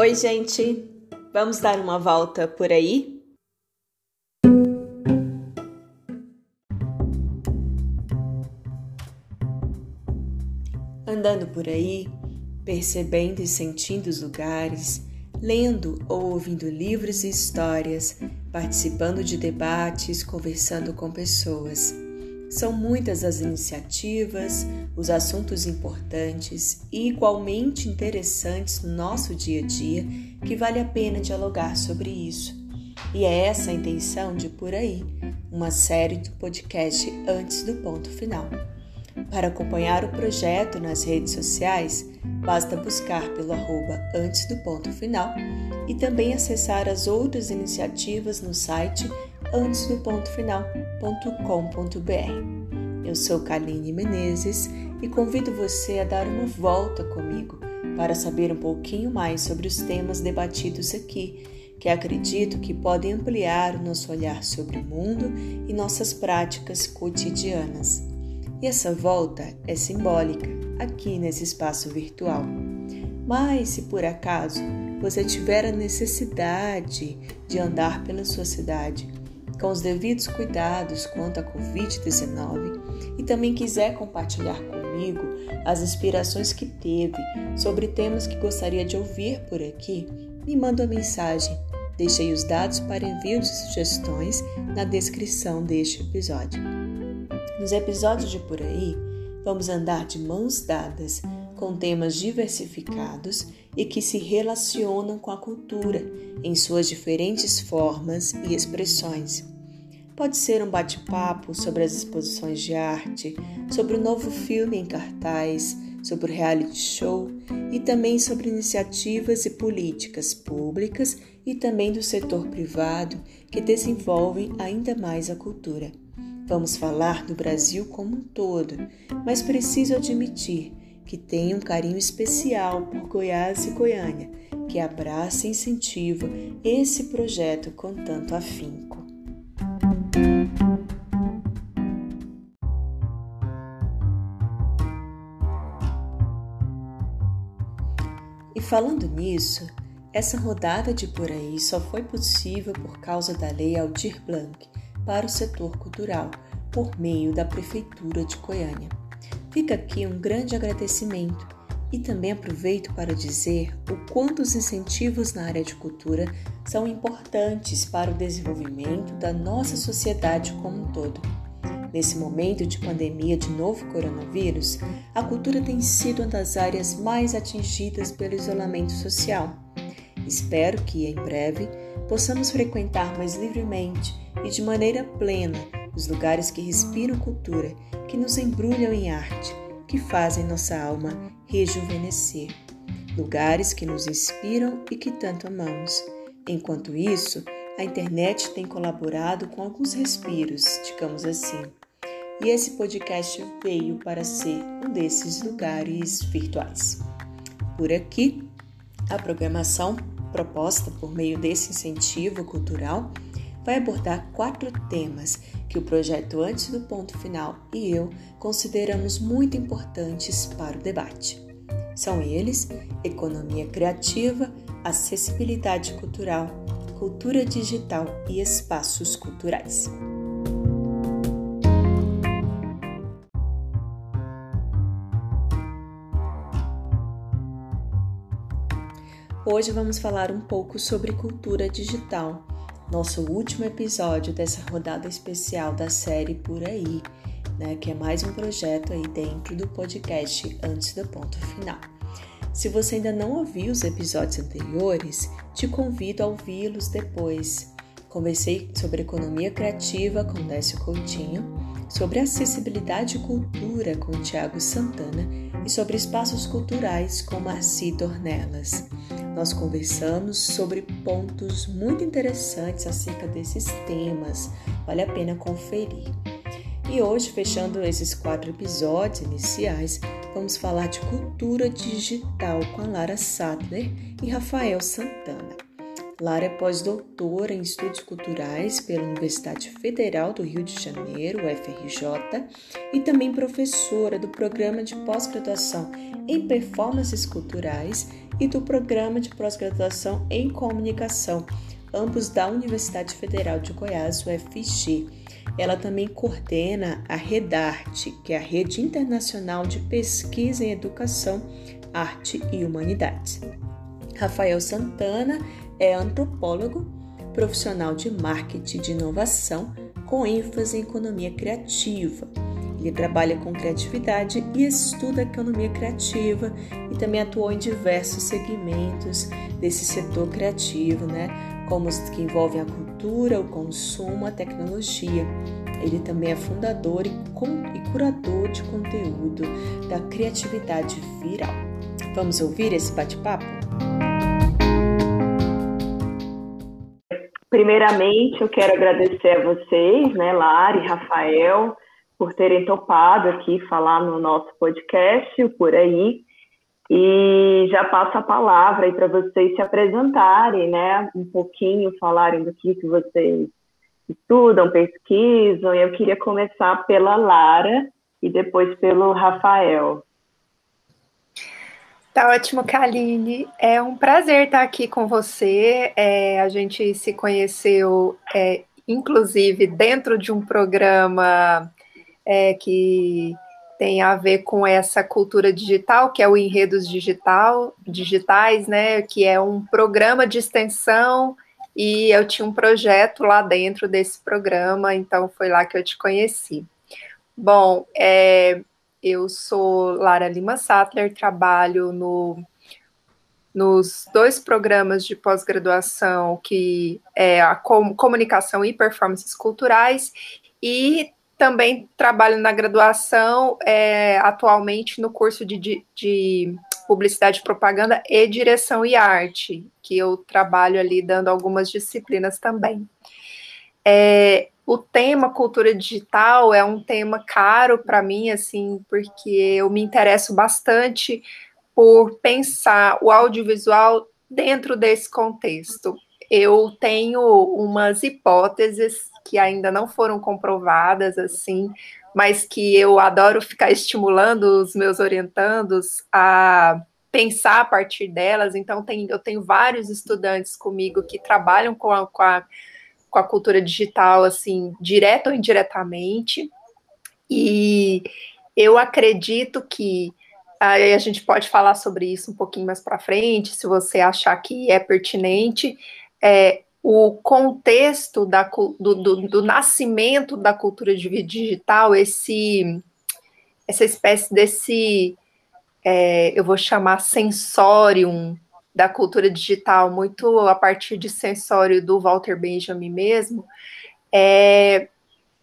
Oi, gente! Vamos dar uma volta por aí? Andando por aí, percebendo e sentindo os lugares, lendo ou ouvindo livros e histórias, participando de debates, conversando com pessoas. São muitas as iniciativas, os assuntos importantes e igualmente interessantes no nosso dia a dia que vale a pena dialogar sobre isso. E é essa a intenção de Por Aí, uma série do podcast Antes do Ponto Final. Para acompanhar o projeto nas redes sociais, basta buscar pelo arroba Antes do Ponto Final e também acessar as outras iniciativas no site antesdopontofinal.com.br. Eu sou Kaline Menezes e convido você a dar uma volta comigo para saber um pouquinho mais sobre os temas debatidos aqui, que acredito que podem ampliar o nosso olhar sobre o mundo e nossas práticas cotidianas. E essa volta é simbólica aqui nesse espaço virtual. Mas se por acaso você tiver a necessidade de andar pela sua cidade com os devidos cuidados quanto à Covid-19 e também quiser compartilhar comigo as inspirações que teve sobre temas que gostaria de ouvir por aqui, me manda uma mensagem. Deixei os dados para envio de sugestões na descrição deste episódio. Nos episódios de por aí, vamos andar de mãos dadas com temas diversificados e que se relacionam com a cultura em suas diferentes formas e expressões. Pode ser um bate-papo sobre as exposições de arte, sobre o novo filme em cartaz, sobre o reality show e também sobre iniciativas e políticas públicas e também do setor privado que desenvolvem ainda mais a cultura. Vamos falar do Brasil como um todo, mas preciso admitir que tem um carinho especial por Goiás e Goiânia, que abraça e incentiva esse projeto com tanto afinco. E falando nisso, essa rodada de por aí só foi possível por causa da Lei Aldir Blanc para o setor cultural, por meio da Prefeitura de Goiânia. Fica aqui um grande agradecimento e também aproveito para dizer o quanto os incentivos na área de cultura são importantes para o desenvolvimento da nossa sociedade como um todo. Nesse momento de pandemia de novo coronavírus, a cultura tem sido uma das áreas mais atingidas pelo isolamento social. Espero que, em breve, possamos frequentar mais livremente e de maneira plena os lugares que respiram cultura que nos embrulham em arte, que fazem nossa alma rejuvenescer, lugares que nos inspiram e que tanto amamos. Enquanto isso, a internet tem colaborado com alguns respiros, digamos assim. E esse podcast veio para ser um desses lugares virtuais. Por aqui, a programação proposta por meio desse incentivo cultural vai abordar quatro temas que o projeto Antes do Ponto Final e eu consideramos muito importantes para o debate. São eles: economia criativa, acessibilidade cultural, cultura digital e espaços culturais. Hoje vamos falar um pouco sobre cultura digital nosso último episódio dessa rodada especial da série Por Aí, né, que é mais um projeto aí dentro do podcast Antes do Ponto Final. Se você ainda não ouviu os episódios anteriores, te convido a ouvi-los depois. Conversei sobre economia criativa com Décio Coutinho, sobre acessibilidade e cultura com Tiago Santana e sobre espaços culturais com Marci Dornelas nós conversamos sobre pontos muito interessantes acerca desses temas, vale a pena conferir. E hoje, fechando esses quatro episódios iniciais, vamos falar de cultura digital com a Lara Sattler e Rafael Santana. Lara é pós-doutora em Estudos Culturais pela Universidade Federal do Rio de Janeiro, UFRJ, e também professora do Programa de Pós-Graduação em Performances Culturais e do Programa de Pós-Graduação em Comunicação, ambos da Universidade Federal de Goiás, UFG. Ela também coordena a REDARTE, que é a Rede Internacional de Pesquisa em Educação, Arte e Humanidades. Rafael Santana é antropólogo, profissional de marketing de inovação, com ênfase em economia criativa. Ele trabalha com criatividade e estuda economia criativa e também atuou em diversos segmentos desse setor criativo, né? Como os que envolvem a cultura, o consumo, a tecnologia. Ele também é fundador e, curador de conteúdo da criatividade viral. Vamos ouvir esse bate-papo? Primeiramente, eu quero agradecer a vocês, né, Lari, Rafael, por terem topado aqui falar no nosso podcast, Por Aí. E já passo a palavra aí para vocês se apresentarem, né, um pouquinho, falarem do que, que vocês estudam, pesquisam. Eu queria começar pela Lara e depois pelo Rafael. Tá ótimo, Kaline. É um prazer estar aqui com você. É, a gente se conheceu, é, inclusive, dentro de um programa é, que tem a ver com essa cultura digital, que é o Enredos Digital, Digitais, né? Que é um programa de extensão e eu tinha um projeto lá dentro desse programa, então foi lá que eu te conheci. Bom, é, eu sou Lara Lima Sattler, trabalho no, nos dois programas de pós-graduação, que é a comunicação e performances culturais, e também trabalho na graduação, é, atualmente no curso de, de, de publicidade, propaganda e direção e arte, que eu trabalho ali dando algumas disciplinas também. É, o tema cultura digital é um tema caro para mim, assim, porque eu me interesso bastante por pensar o audiovisual dentro desse contexto. Eu tenho umas hipóteses que ainda não foram comprovadas, assim, mas que eu adoro ficar estimulando os meus orientandos a pensar a partir delas. Então, tem, eu tenho vários estudantes comigo que trabalham com a, com a com a cultura digital, assim, direto ou indiretamente. E eu acredito que aí a gente pode falar sobre isso um pouquinho mais para frente, se você achar que é pertinente. É, o contexto da, do, do, do, nascimento da cultura digital, esse, essa espécie desse, é, eu vou chamar sensorium da cultura digital, muito a partir de sensório do Walter Benjamin mesmo, é,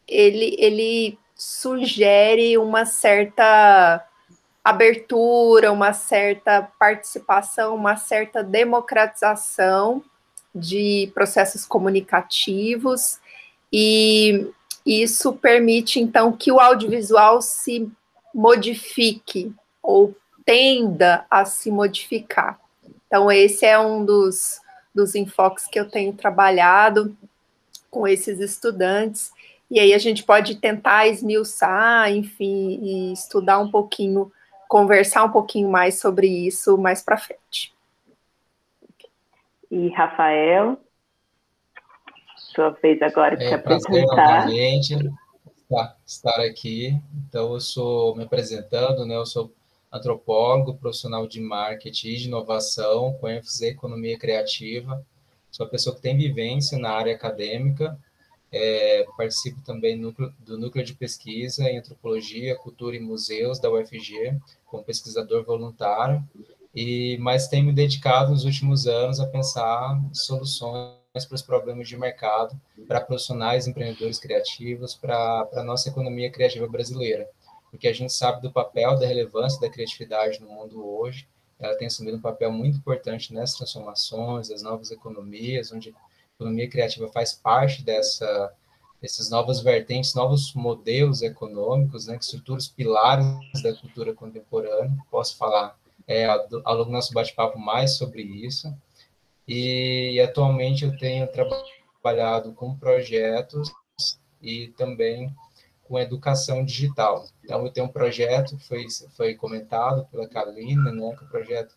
ele, ele sugere uma certa abertura, uma certa participação, uma certa democratização de processos comunicativos, e isso permite, então, que o audiovisual se modifique ou tenda a se modificar. Então, esse é um dos, dos enfoques que eu tenho trabalhado com esses estudantes. E aí a gente pode tentar esmiuçar, enfim, e estudar um pouquinho, conversar um pouquinho mais sobre isso mais para frente. E Rafael, sua vez agora de é, se apresentar. Estar, estar aqui. Então, eu sou me apresentando, né? Eu sou antropólogo, profissional de marketing e de inovação, com ênfase em economia criativa. Sou uma pessoa que tem vivência na área acadêmica, é, participo também do núcleo de pesquisa em antropologia, cultura e museus da UFG, como pesquisador voluntário, e mais tenho me dedicado nos últimos anos a pensar soluções para os problemas de mercado para profissionais, empreendedores criativos, para a nossa economia criativa brasileira porque a gente sabe do papel, da relevância da criatividade no mundo hoje. Ela tem assumido um papel muito importante nessas transformações, das novas economias, onde a economia criativa faz parte dessa, desses novas vertentes, novos modelos econômicos, né, que estruturam os pilares da cultura contemporânea. Posso falar é, ao longo do nosso bate-papo mais sobre isso. E atualmente eu tenho trabalhado com projetos e também com educação digital. Então, eu tenho um projeto, foi, foi comentado pela Carolina, né, que é o projeto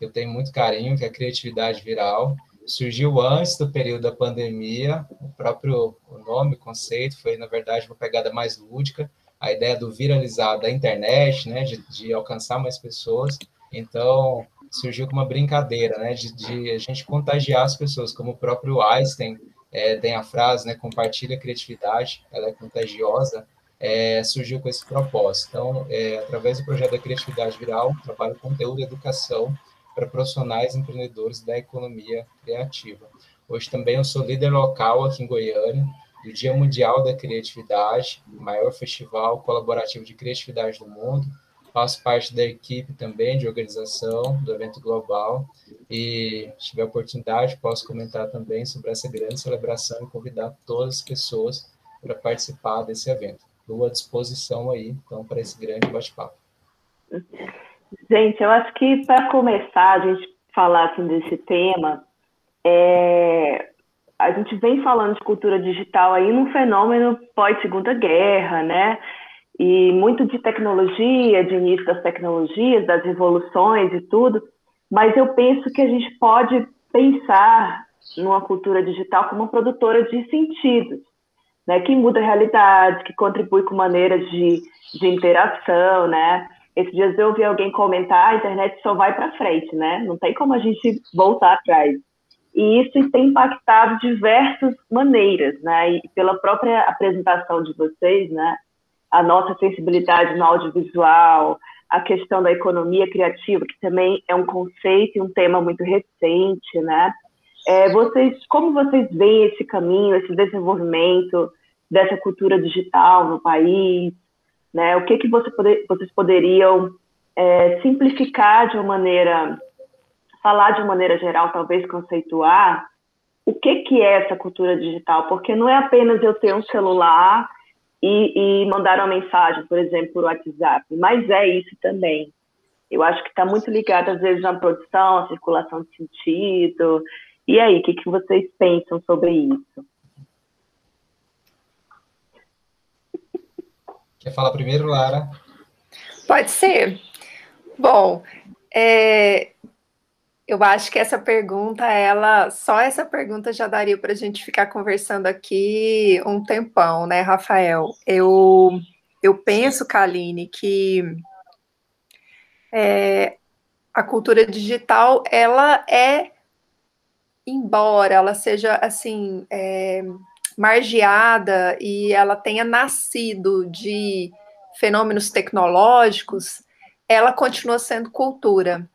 eu tenho muito carinho, que é a criatividade viral. Surgiu antes do período da pandemia, o próprio o nome, o conceito, foi, na verdade, uma pegada mais lúdica, a ideia do viralizar da internet, né, de, de alcançar mais pessoas. Então, surgiu com uma brincadeira, né, de, de, a gente contagiar as pessoas, como o próprio Einstein é, tem a frase, né, compartilha a criatividade, ela é contagiosa, é, surgiu com esse propósito. Então, é, através do projeto da Criatividade Viral, trabalho conteúdo e educação para profissionais empreendedores da economia criativa. Hoje também eu sou líder local aqui em Goiânia, do Dia Mundial da Criatividade, maior festival colaborativo de criatividade do mundo. Faço parte da equipe também de organização do evento global e, se tiver oportunidade, posso comentar também sobre essa grande celebração e convidar todas as pessoas para participar desse evento. Estou à disposição aí, então, para esse grande bate-papo. Gente, eu acho que para começar a gente falar assim, desse tema, é, a gente vem falando de cultura digital aí num fenômeno pós-segunda guerra, né? E muito de tecnologia, de início das tecnologias, das revoluções e tudo, mas eu penso que a gente pode pensar numa cultura digital como produtora de sentidos, né? Que muda a realidade, que contribui com maneiras de, de interação, né? Esses dias eu ouvi alguém comentar, a internet só vai para frente, né? Não tem como a gente voltar atrás. E isso tem impactado diversas maneiras, né? E pela própria apresentação de vocês, né? A nossa sensibilidade no audiovisual, a questão da economia criativa, que também é um conceito e um tema muito recente, né? É, vocês, como vocês veem esse caminho, esse desenvolvimento dessa cultura digital no país? Né? O que, que você poder, vocês poderiam é, simplificar de uma maneira, falar de uma maneira geral, talvez conceituar, o que, que é essa cultura digital? Porque não é apenas eu ter um celular e, e mandar uma mensagem, por exemplo, por WhatsApp, mas é isso também. Eu acho que está muito ligado, às vezes, na produção, à circulação de sentido. E aí, o que, que vocês pensam sobre isso? Quer falar primeiro, Lara? Pode ser. Bom, é, eu acho que essa pergunta, ela, só essa pergunta já daria para a gente ficar conversando aqui um tempão, né, Rafael? Eu, eu penso, Kaline, que é, a cultura digital, ela é, embora ela seja assim, é, margeada e ela tenha nascido de fenômenos tecnológicos, ela continua sendo cultura.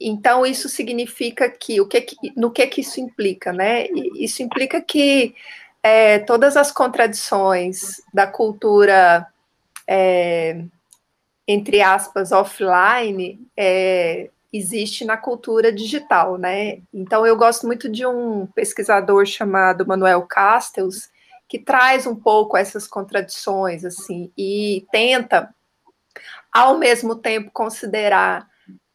Então, isso significa que, o que, no que que isso implica, né? Isso implica que é, todas as contradições da cultura, é, entre aspas, offline, é, existe na cultura digital, né? Então eu gosto muito de um pesquisador chamado Manuel Castells, que traz um pouco essas contradições assim e tenta ao mesmo tempo considerar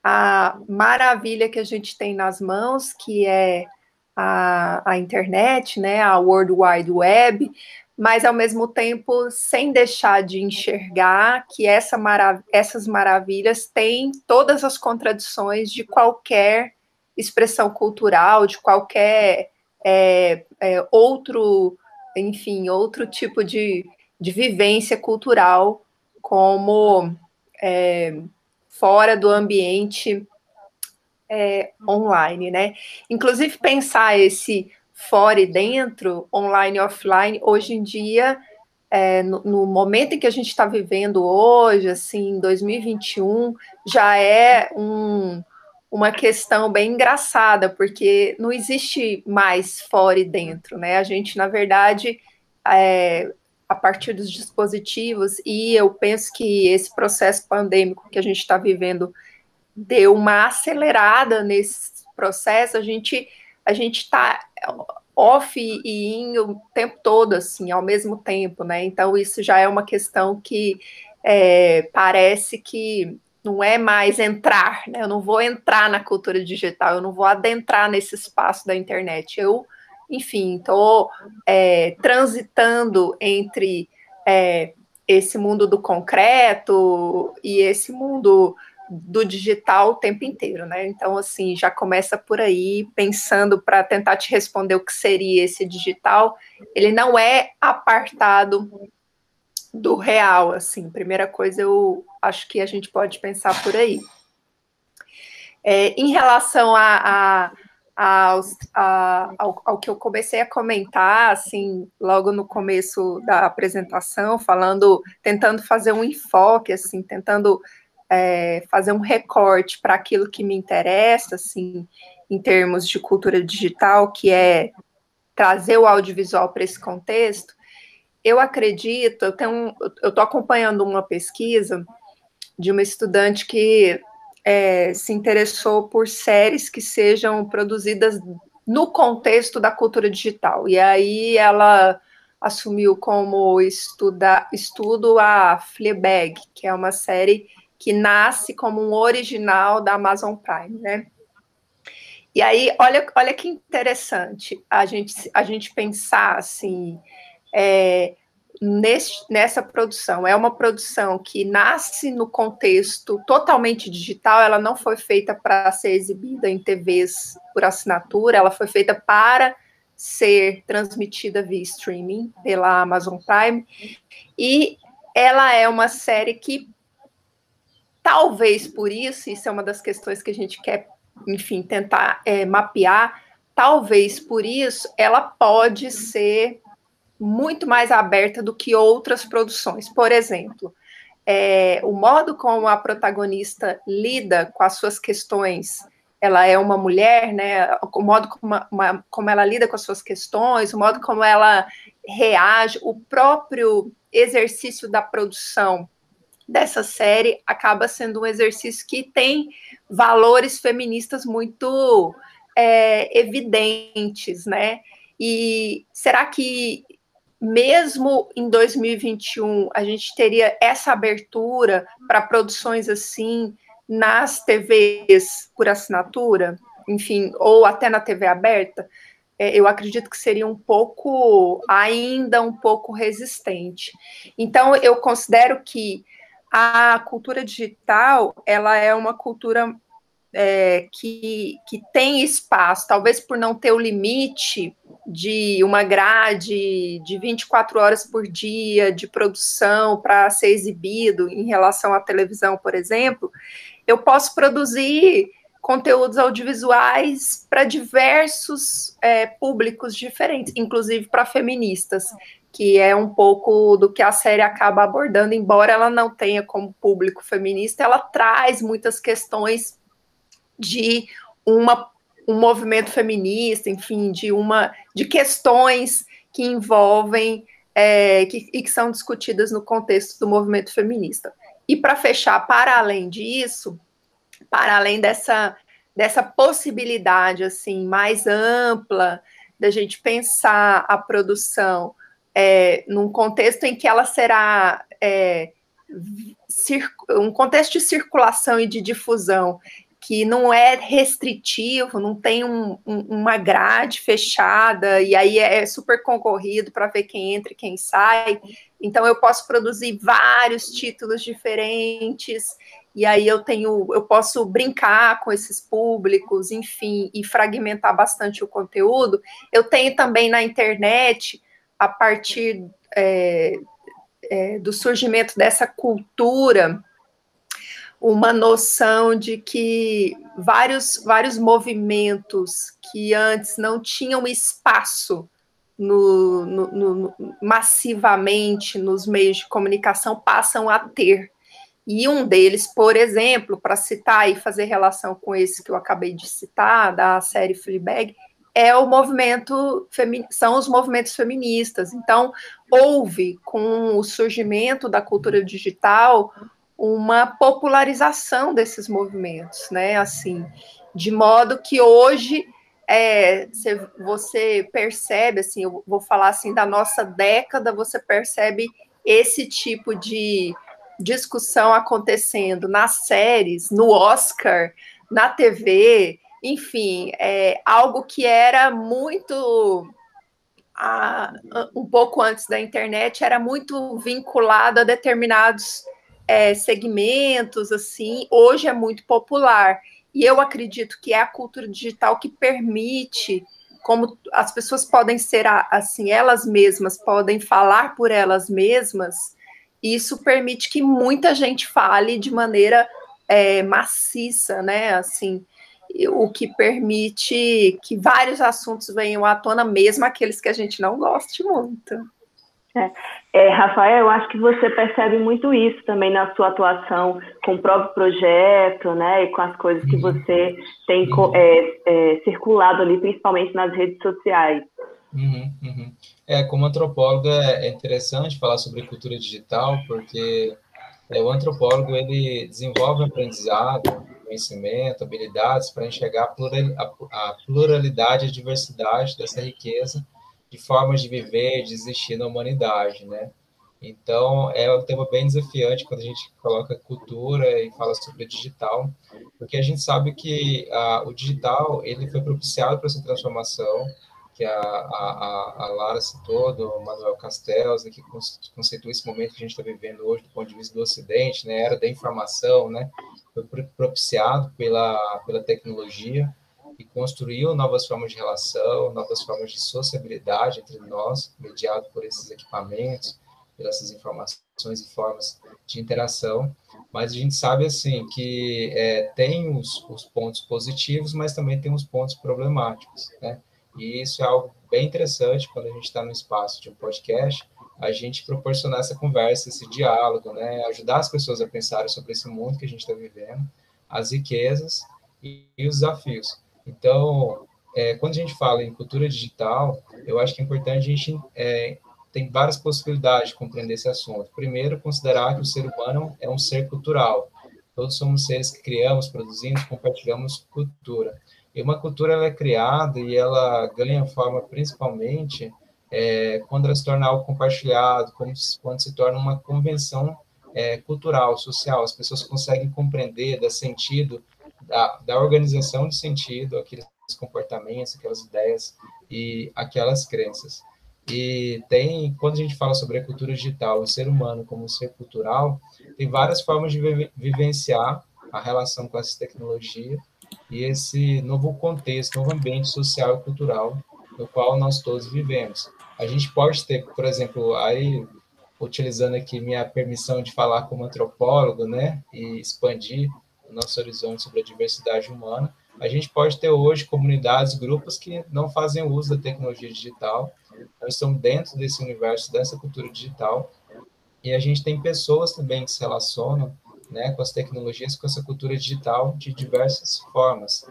a maravilha que a gente tem nas mãos, que é a, a internet, né, a World Wide Web, mas ao mesmo tempo sem deixar de enxergar que essa marav essas maravilhas têm todas as contradições de qualquer expressão cultural, de qualquer é, é, outro, enfim, outro tipo de, de vivência cultural, como é, fora do ambiente é, online, né? Inclusive pensar esse fora e dentro, online e offline, hoje em dia, é, no, no, momento em que a gente está vivendo hoje, assim, 2021, já é um, uma questão bem engraçada, porque não existe mais fora e dentro, né? A gente, na verdade, é, a partir dos dispositivos, e eu penso que esse processo pandêmico que a gente está vivendo deu uma acelerada nesse processo, a gente a gente está off e in o tempo todo, assim, ao mesmo tempo, né? Então, isso já é uma questão que é, parece que não é mais entrar, né? Eu não vou entrar na cultura digital, eu não vou adentrar nesse espaço da internet. Eu, enfim, estou é, transitando entre é, esse mundo do concreto e esse mundo do digital o tempo inteiro, né? Então, assim, já começa por aí, pensando para tentar te responder o que seria esse digital. Ele não é apartado do real, assim. Primeira coisa, eu acho que a gente pode pensar por aí. É, em relação a, a, a, ao, ao, que eu comecei a comentar, assim, logo no começo da apresentação, falando, tentando fazer um enfoque, assim, tentando é, fazer um recorte para aquilo que me interessa, assim, em termos de cultura digital, que é trazer o audiovisual para esse contexto, eu acredito, eu tenho, eu estou acompanhando uma pesquisa de uma estudante que é, se interessou por séries que sejam produzidas no contexto da cultura digital. E aí ela assumiu como estuda, estudo a Fleabag, que é uma série que nasce como um original da Amazon Prime, né? E aí, olha, olha que interessante a gente, a gente pensar assim, é, nesse, nessa produção. É uma produção que nasce no contexto totalmente digital, ela não foi feita para ser exibida em TVs por assinatura, ela foi feita para ser transmitida via streaming pela Amazon Prime. E ela é uma série que, talvez por isso, isso é uma das questões que a gente quer, enfim, tentar é, mapear, talvez por isso ela pode ser muito mais aberta do que outras produções. Por exemplo, é, o modo como a protagonista lida com as suas questões, ela é uma mulher, né? O modo como, uma, como ela lida com as suas questões, o modo como ela reage, o próprio exercício da produção dessa série acaba sendo um exercício que tem valores feministas muito é, evidentes, né? E será que mesmo em 2021 a gente teria essa abertura para produções assim nas TVs por assinatura, enfim, ou até na TV aberta, é, eu acredito que seria um pouco, ainda um pouco resistente. Então, eu considero que a cultura digital, ela é uma cultura é, que, que tem espaço, talvez por não ter o limite de uma grade de 24 horas por dia de produção para ser exibido em relação à televisão, por exemplo, eu posso produzir conteúdos audiovisuais para diversos é, públicos diferentes, inclusive para feministas, que é um pouco do que a série acaba abordando, embora ela não tenha como público feminista, ela traz muitas questões de uma, um movimento feminista, enfim, de uma de questões que envolvem é, que, e que são discutidas no contexto do movimento feminista. E para fechar, para além disso, para além dessa, dessa possibilidade assim mais ampla da gente pensar a produção é, num contexto em que ela será é, um contexto de circulação e de difusão que não é restritivo, não tem um, um, uma grade fechada, e aí é super concorrido para ver quem entra e quem sai. Então eu posso produzir vários títulos diferentes, e aí eu tenho, eu posso brincar com esses públicos, enfim, e fragmentar bastante o conteúdo. Eu tenho também na internet, a partir é, é, do surgimento dessa cultura uma noção de que vários, vários movimentos que antes não tinham espaço no, no, no, massivamente nos meios de comunicação passam a ter. E um deles, por exemplo, para citar e fazer relação com esse que eu acabei de citar, da série Fleabag, é o movimento, são os movimentos feministas. Então, houve, com o surgimento da cultura digital, uma popularização desses movimentos, né? Assim, de modo que hoje é, você percebe, assim, eu vou falar assim da nossa década, você percebe esse tipo de discussão acontecendo nas séries, no Oscar, na TV, enfim, é algo que era muito um pouco antes da internet, era muito vinculado a determinados é, segmentos, assim, hoje é muito popular. E eu acredito que é a cultura digital que permite, como as pessoas podem ser assim, elas mesmas, podem falar por elas mesmas, isso permite que muita gente fale de maneira é, maciça, né? Assim, o que permite que vários assuntos venham à tona, mesmo aqueles que a gente não goste muito. É. É, Rafael, eu acho que você percebe muito isso também na sua atuação com o próprio projeto, né, e com as coisas que uhum. você tem uhum. é, é, circulado ali, principalmente nas redes sociais. Uhum, uhum. É, como antropóloga é interessante falar sobre cultura digital, porque é, o antropólogo ele desenvolve aprendizado, conhecimento, habilidades para enxergar a, plural, a, a pluralidade e a diversidade dessa riqueza de formas de viver, de existir na humanidade, né? Então, é um tema bem desafiante quando a gente coloca cultura e fala sobre digital, porque a gente sabe que a, o digital ele foi propiciado para essa transformação, que a, a, a Lara citou, do Manuel Castells, né, que conceitua esse momento que a gente está vivendo hoje do ponto de vista do Ocidente, né, era da informação, né, foi propiciado pela, pela tecnologia e construiu novas formas de relação, novas formas de sociabilidade entre nós, mediado por esses equipamentos, pelas essas informações e formas de interação, mas a gente sabe assim que é, tem os, os pontos positivos, mas também tem os pontos problemáticos, né? E isso é algo bem interessante quando a gente está no espaço de um podcast, a gente proporcionar essa conversa, esse diálogo, né? Ajudar as pessoas a pensarem sobre esse mundo que a gente está vivendo, as riquezas e, e, os desafios. Então, é, quando a gente fala em cultura digital, eu acho que é importante a gente é, tem várias possibilidades de compreender esse assunto. Primeiro, considerar que o ser humano é um ser cultural. Todos somos seres que criamos, produzimos, compartilhamos cultura. E uma cultura ela é criada e ela ganha forma principalmente é, quando ela se torna algo compartilhado, quando, se torna uma convenção é, cultural, social. As pessoas conseguem compreender, dar sentido, da, da organização de sentido, aqueles comportamentos, aquelas ideias e aquelas crenças. E tem, quando a gente fala sobre a cultura digital, o ser humano como ser cultural, tem várias formas de vivenciar a relação com essa tecnologia e esse novo contexto, novo ambiente social e cultural no qual nós todos vivemos. A gente pode ter, por exemplo, aí utilizando aqui minha permissão de falar como antropólogo, né, e expandir o nosso horizonte sobre a diversidade humana, a gente pode ter hoje comunidades, grupos que não fazem uso da tecnologia digital, não estão dentro desse universo, dessa cultura digital, e a gente tem pessoas também que se relacionam né, com as tecnologias, com essa cultura digital de diversas formas.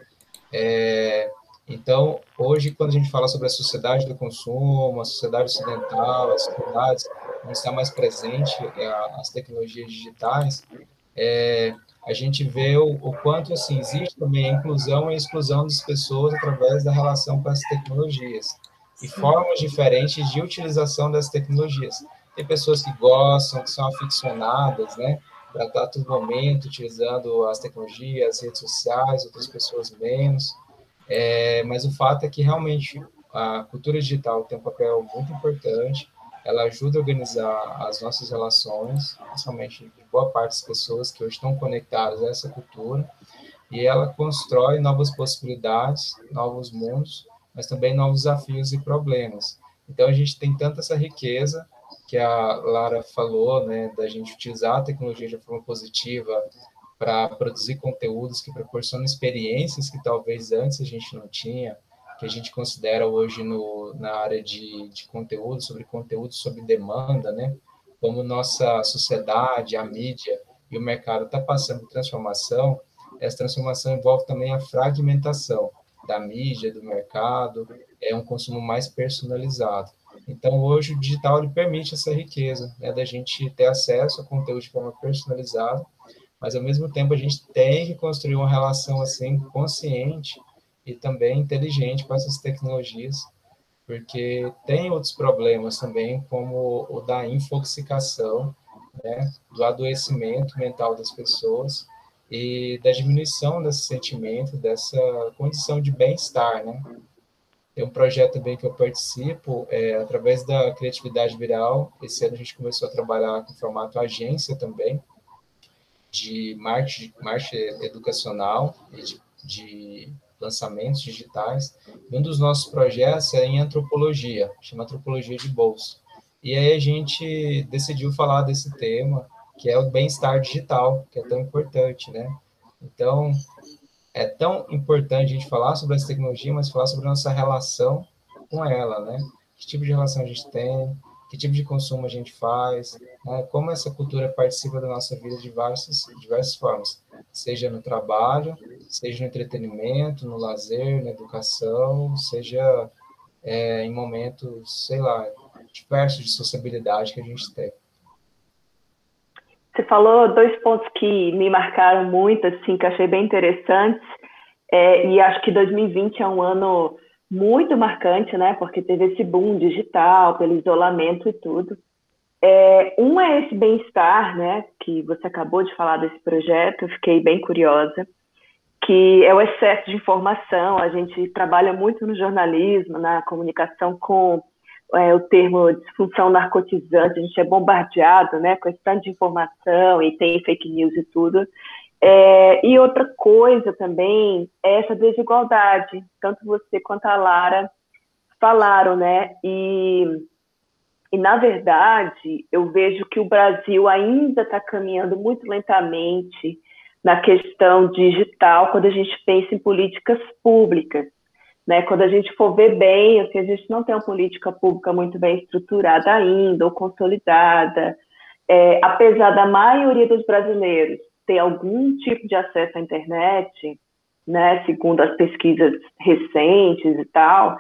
É, então, hoje, quando a gente fala sobre a sociedade do consumo, a sociedade ocidental, as sociedades onde está mais presente é, as tecnologias digitais, é, a gente vê o, o, quanto assim existe também a inclusão e a exclusão das pessoas através da relação com as tecnologias e formas diferentes de utilização das tecnologias. Tem pessoas que gostam, que são aficionadas, né? para estar todo momento utilizando as tecnologias, as redes sociais, outras pessoas menos. É, mas o fato é que realmente a cultura digital tem um papel muito importante. Ela ajuda a organizar as nossas relações, principalmente de boa parte das pessoas que hoje estão conectadas a essa cultura, e ela constrói novas possibilidades, novos mundos, mas também novos desafios e problemas. Então a gente tem tanta essa riqueza que a Lara falou, né, da gente utilizar a tecnologia de forma positiva para produzir conteúdos que proporcionam experiências que talvez antes a gente não tinha, que a gente considera hoje no, na área de, de conteúdo, sobre conteúdo sobre demanda, né? Como nossa sociedade, a mídia e o mercado está passando por transformação, essa transformação envolve também a fragmentação da mídia, do mercado, é um consumo mais personalizado. Então, hoje, o digital ele permite essa riqueza, né, da gente ter acesso a conteúdo de forma personalizada, mas, ao mesmo tempo, a gente tem que construir uma relação, assim, consciente e também inteligente com essas tecnologias, porque tem outros problemas também, como o da infoxicação, né, do adoecimento mental das pessoas e da diminuição desse sentimento, dessa condição de bem-estar, né? Tem um projeto também que eu participo, é, através da criatividade viral. Esse ano a gente começou a trabalhar com formato agência também. de marketing, educacional e de, de lançamentos digitais. E um dos nossos projetos é em antropologia, chama Antropologia de Bolsa. E aí a gente decidiu falar desse tema, que é o bem-estar digital, que é tão importante, né? Então, é tão importante a gente falar sobre essa tecnologia, mas falar sobre a nossa relação com ela, né? Que tipo de relação a gente tem, que tipo de consumo a gente faz, né? como essa cultura participa da nossa vida de diversas, diversas formas, seja no trabalho, seja no entretenimento, no lazer, na educação, seja é, em momentos, sei lá, diversos de sociabilidade que a gente tem. Você falou dois pontos que me marcaram muito, assim, que achei bem interessantes, é, e acho que 2020 é um ano muito marcante, né? Porque teve esse boom digital, pelo isolamento e tudo. É, um é esse bem-estar, né? Que você acabou de falar desse projeto, eu fiquei bem curiosa. Que é o excesso de informação. A gente trabalha muito no jornalismo, na comunicação com é, o termo disfunção narcotizante. A gente é bombardeado, né? Com esse tanto de informação e tem fake news e tudo. É, e outra coisa também é essa desigualdade. Tanto você quanto a Lara falaram, né? E, e na verdade, eu vejo que o Brasil ainda está caminhando muito lentamente na questão digital quando a gente pensa em políticas públicas. Né, quando a gente for ver bem, assim, a gente não tem uma política pública muito bem estruturada ainda ou consolidada, é, apesar da maioria dos brasileiros ter algum tipo de acesso à internet, né, segundo as pesquisas recentes e tal,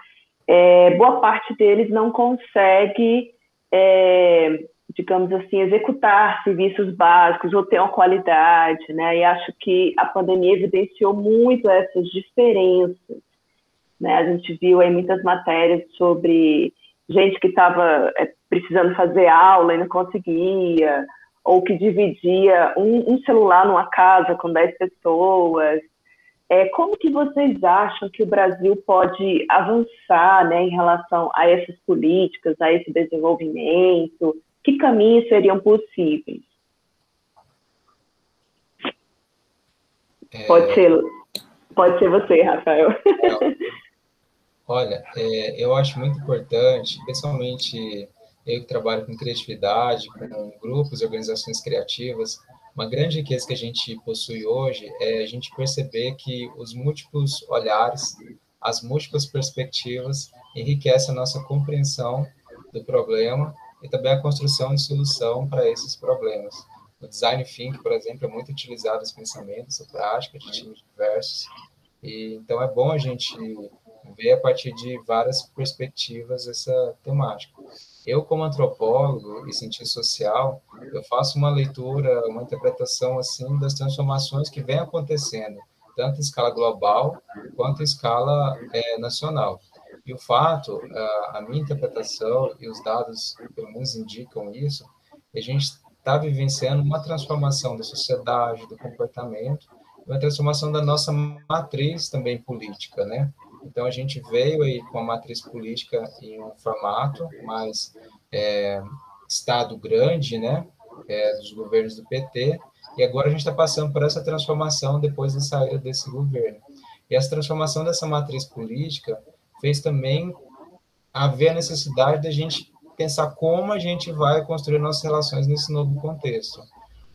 é, boa parte deles não consegue, é, digamos assim, executar serviços básicos ou ter uma qualidade, né? E acho que a pandemia evidenciou muito essas diferenças, né? A gente viu aí muitas matérias sobre gente que estava é, precisando fazer aula e não conseguia, ou que dividia um, um celular numa casa com 10 pessoas. É, como que vocês acham que o Brasil pode avançar né, em relação a essas políticas, a esse desenvolvimento? Que caminhos seriam possíveis? É... Pode ser, pode ser você, Rafael. Olha, é, eu acho muito importante, principalmente eu que trabalho com criatividade, com grupos e organizações criativas, uma grande riqueza que a gente possui hoje é a gente perceber que os múltiplos olhares, as múltiplas perspectivas enriquecem a nossa compreensão do problema e também a construção de solução para esses problemas. O design thinking, por exemplo, é muito utilizado esse pensamento, essa prática de times diversos. E então é bom a gente ver a partir de várias perspectivas essa temática. Eu, como antropólogo e cientista social, eu faço uma leitura, uma interpretação assim das transformações que vêm acontecendo, tanto em escala global quanto em escala é, nacional. E o fato, a, a minha interpretação e os dados, pelo menos, indicam isso, a gente está vivenciando uma transformação da sociedade, do comportamento, uma transformação da nossa matriz também política, né? Então, a gente veio aí com a matriz política em um formato mais é, Estado grande, né, é, dos governos do PT, e agora a gente está passando por essa transformação depois da saída desse governo. E essa transformação dessa matriz política fez também haver a necessidade da gente pensar como a gente vai construir nossas relações nesse novo contexto.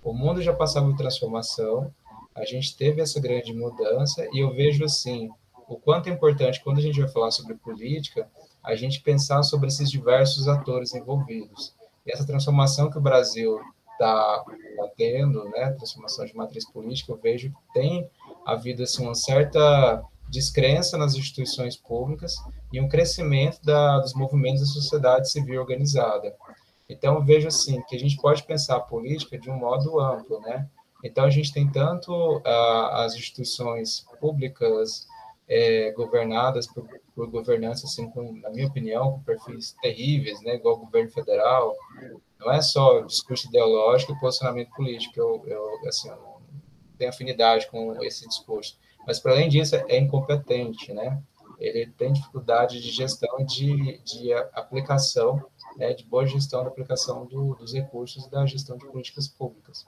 O mundo já passava por transformação, a gente teve essa grande mudança, e eu vejo assim, o quanto é importante, quando a gente vai falar sobre política, a gente pensar sobre esses diversos atores envolvidos. E essa transformação que o Brasil está tá tendo, né, transformação de matriz política, eu vejo que tem havido assim, uma certa descrença nas instituições públicas e um crescimento da, dos movimentos da sociedade civil organizada. Então, vejo assim, que a gente pode pensar a política de um modo amplo, né? Então, a gente tem tanto uh, as instituições públicas, é, governadas por, por governança, assim, com, na minha opinião, com perfis terríveis, né, igual o governo federal. Não é só discurso ideológico e posicionamento político, eu, eu assim, eu não tenho afinidade com esse discurso. Mas, para além disso, é incompetente, né? Ele tem dificuldade de gestão e de, de aplicação, né, de boa gestão da aplicação do, dos recursos e da gestão de políticas públicas.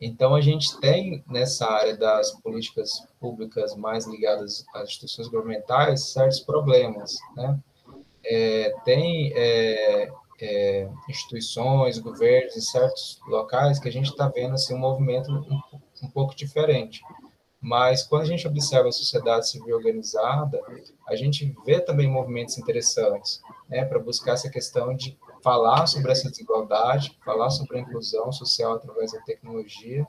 Então, a gente tem nessa área das políticas públicas mais ligadas às instituições governamentais certos problemas, né? É, tem é, é, instituições, governos em certos locais que a gente está vendo assim, um movimento um, um, pouco diferente. Mas quando a gente observa a sociedade civil organizada, a gente vê também movimentos interessantes né, para buscar essa questão de falar sobre essa desigualdade, falar sobre a inclusão social através da tecnologia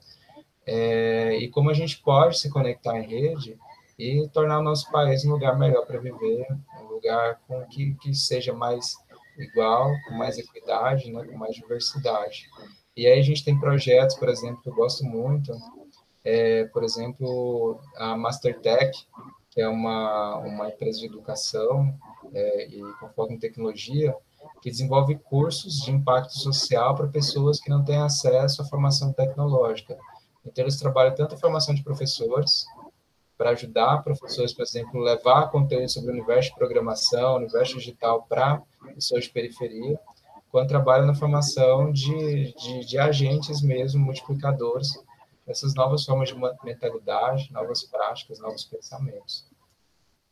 é, e como a gente pode se conectar em rede e tornar o nosso país um lugar melhor para viver, um lugar com que, que seja mais igual, com mais equidade, né, com mais diversidade. E aí a gente tem projetos, por exemplo, que eu gosto muito, é, por exemplo, a Mastertech, que é uma, uma empresa de educação é, e com foco em tecnologia, que desenvolve cursos de impacto social para pessoas que não têm acesso à formação tecnológica. Então, eles trabalham tanto a formação de professores, para ajudar professores, por exemplo, levar conteúdo sobre o universo de programação, universo digital para pessoas de periferia, quanto trabalham na formação de, de, de agentes mesmo, multiplicadores, essas novas formas de mentalidade, novas práticas, novos pensamentos.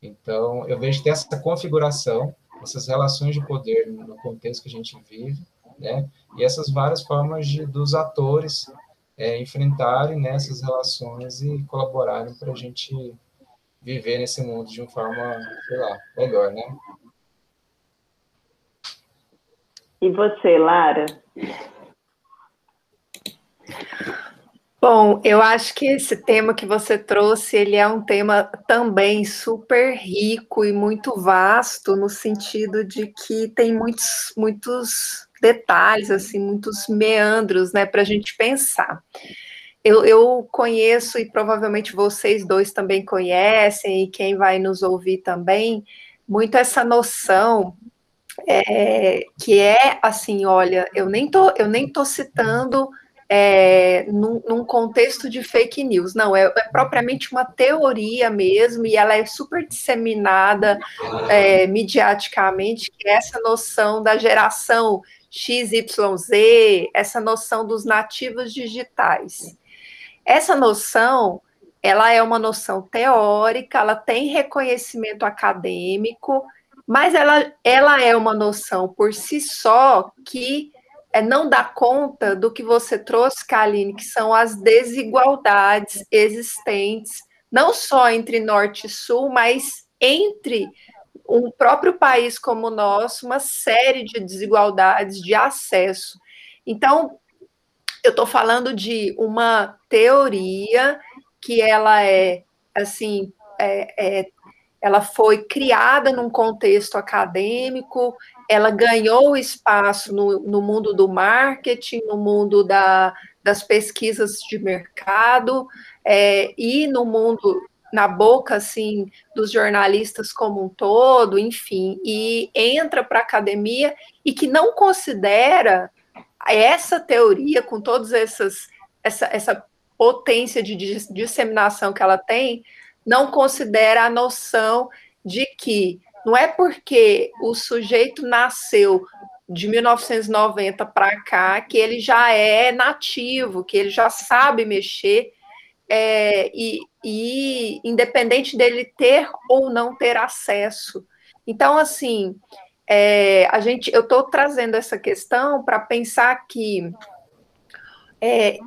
Então, eu vejo que essa configuração, essas relações de poder no contexto que a gente vive, né? E essas várias formas de, dos atores é, enfrentarem né, essas relações e colaborarem para a gente viver nesse mundo de uma forma, sei lá, melhor, né? E você, Lara? Bom, eu acho que esse tema que você trouxe, ele é um tema também super rico e muito vasto, no sentido de que tem muitos, muitos detalhes, assim, muitos meandros, né, para a gente pensar. Eu, eu, conheço, e provavelmente vocês dois também conhecem, e quem vai nos ouvir também, muito essa noção é, que é assim, olha, eu nem tô, eu nem tô citando é, num, num, contexto de fake news. Não, é, é, propriamente uma teoria mesmo, e ela é super disseminada é, mediaticamente, que é essa noção da geração XYZ, essa noção dos nativos digitais. Essa noção, ela é uma noção teórica, ela tem reconhecimento acadêmico, mas ela, ela é uma noção por si só que é, não dá conta do que você trouxe, Kaline, que são as desigualdades existentes, não só entre norte e sul, mas entre um próprio país como o nosso, uma série de desigualdades de acesso. Então, eu estou falando de uma teoria que ela é assim é, é, ela foi criada num contexto acadêmico, ela ganhou espaço no, no mundo do marketing, no mundo da, das pesquisas de mercado é, e no mundo na boca assim dos jornalistas como um todo, enfim, e entra para a academia e que não considera essa teoria com todas essas essa, essa potência de disseminação que ela tem, não considera a noção de que não é porque o sujeito nasceu de 1990 para cá que ele já é nativo, que ele já sabe mexer, é, e, e independente dele ter ou não ter acesso. Então, assim, é, a gente, eu estou trazendo essa questão para pensar que é,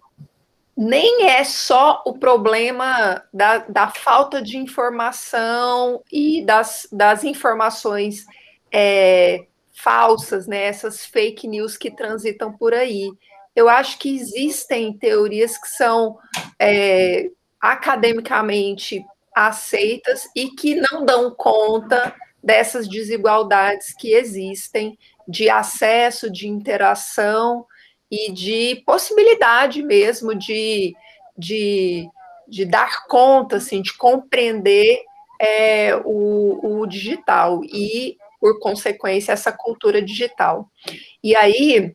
nem é só o problema da, da falta de informação e das, das informações é, falsas, né, essas fake news que transitam por aí. Eu acho que existem teorias que são é, academicamente aceitas e que não dão conta dessas desigualdades que existem de acesso, de interação e de possibilidade mesmo de, de, de dar conta, assim, de compreender é, o, o digital e, por consequência, essa cultura digital. E aí,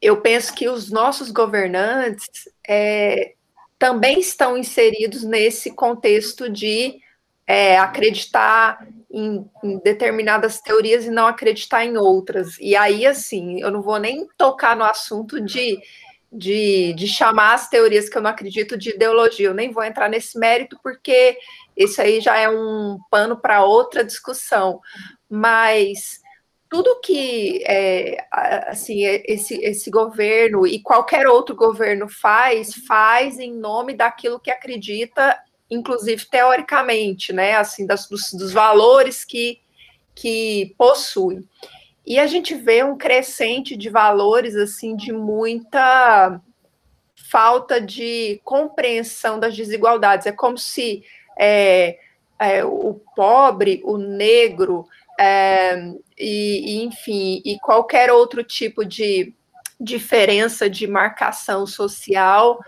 eu penso que os nossos governantes é, também estão inseridos nesse contexto de é, acreditar em, em, determinadas teorias e não acreditar em outras. E aí, assim, eu não vou nem tocar no assunto de de, de chamar as teorias que eu não acredito de ideologia. Eu nem vou entrar nesse mérito, porque isso aí já é um pano para outra discussão. Mas tudo que é, assim esse, esse governo e qualquer outro governo faz, faz em nome daquilo que acredita, inclusive teoricamente, né? Assim, das, dos, dos valores que, que possui. E a gente vê um crescente de valores assim de muita falta de compreensão das desigualdades. É como se é, é, o pobre, o negro, é, e, e, enfim, e qualquer outro tipo de diferença de marcação social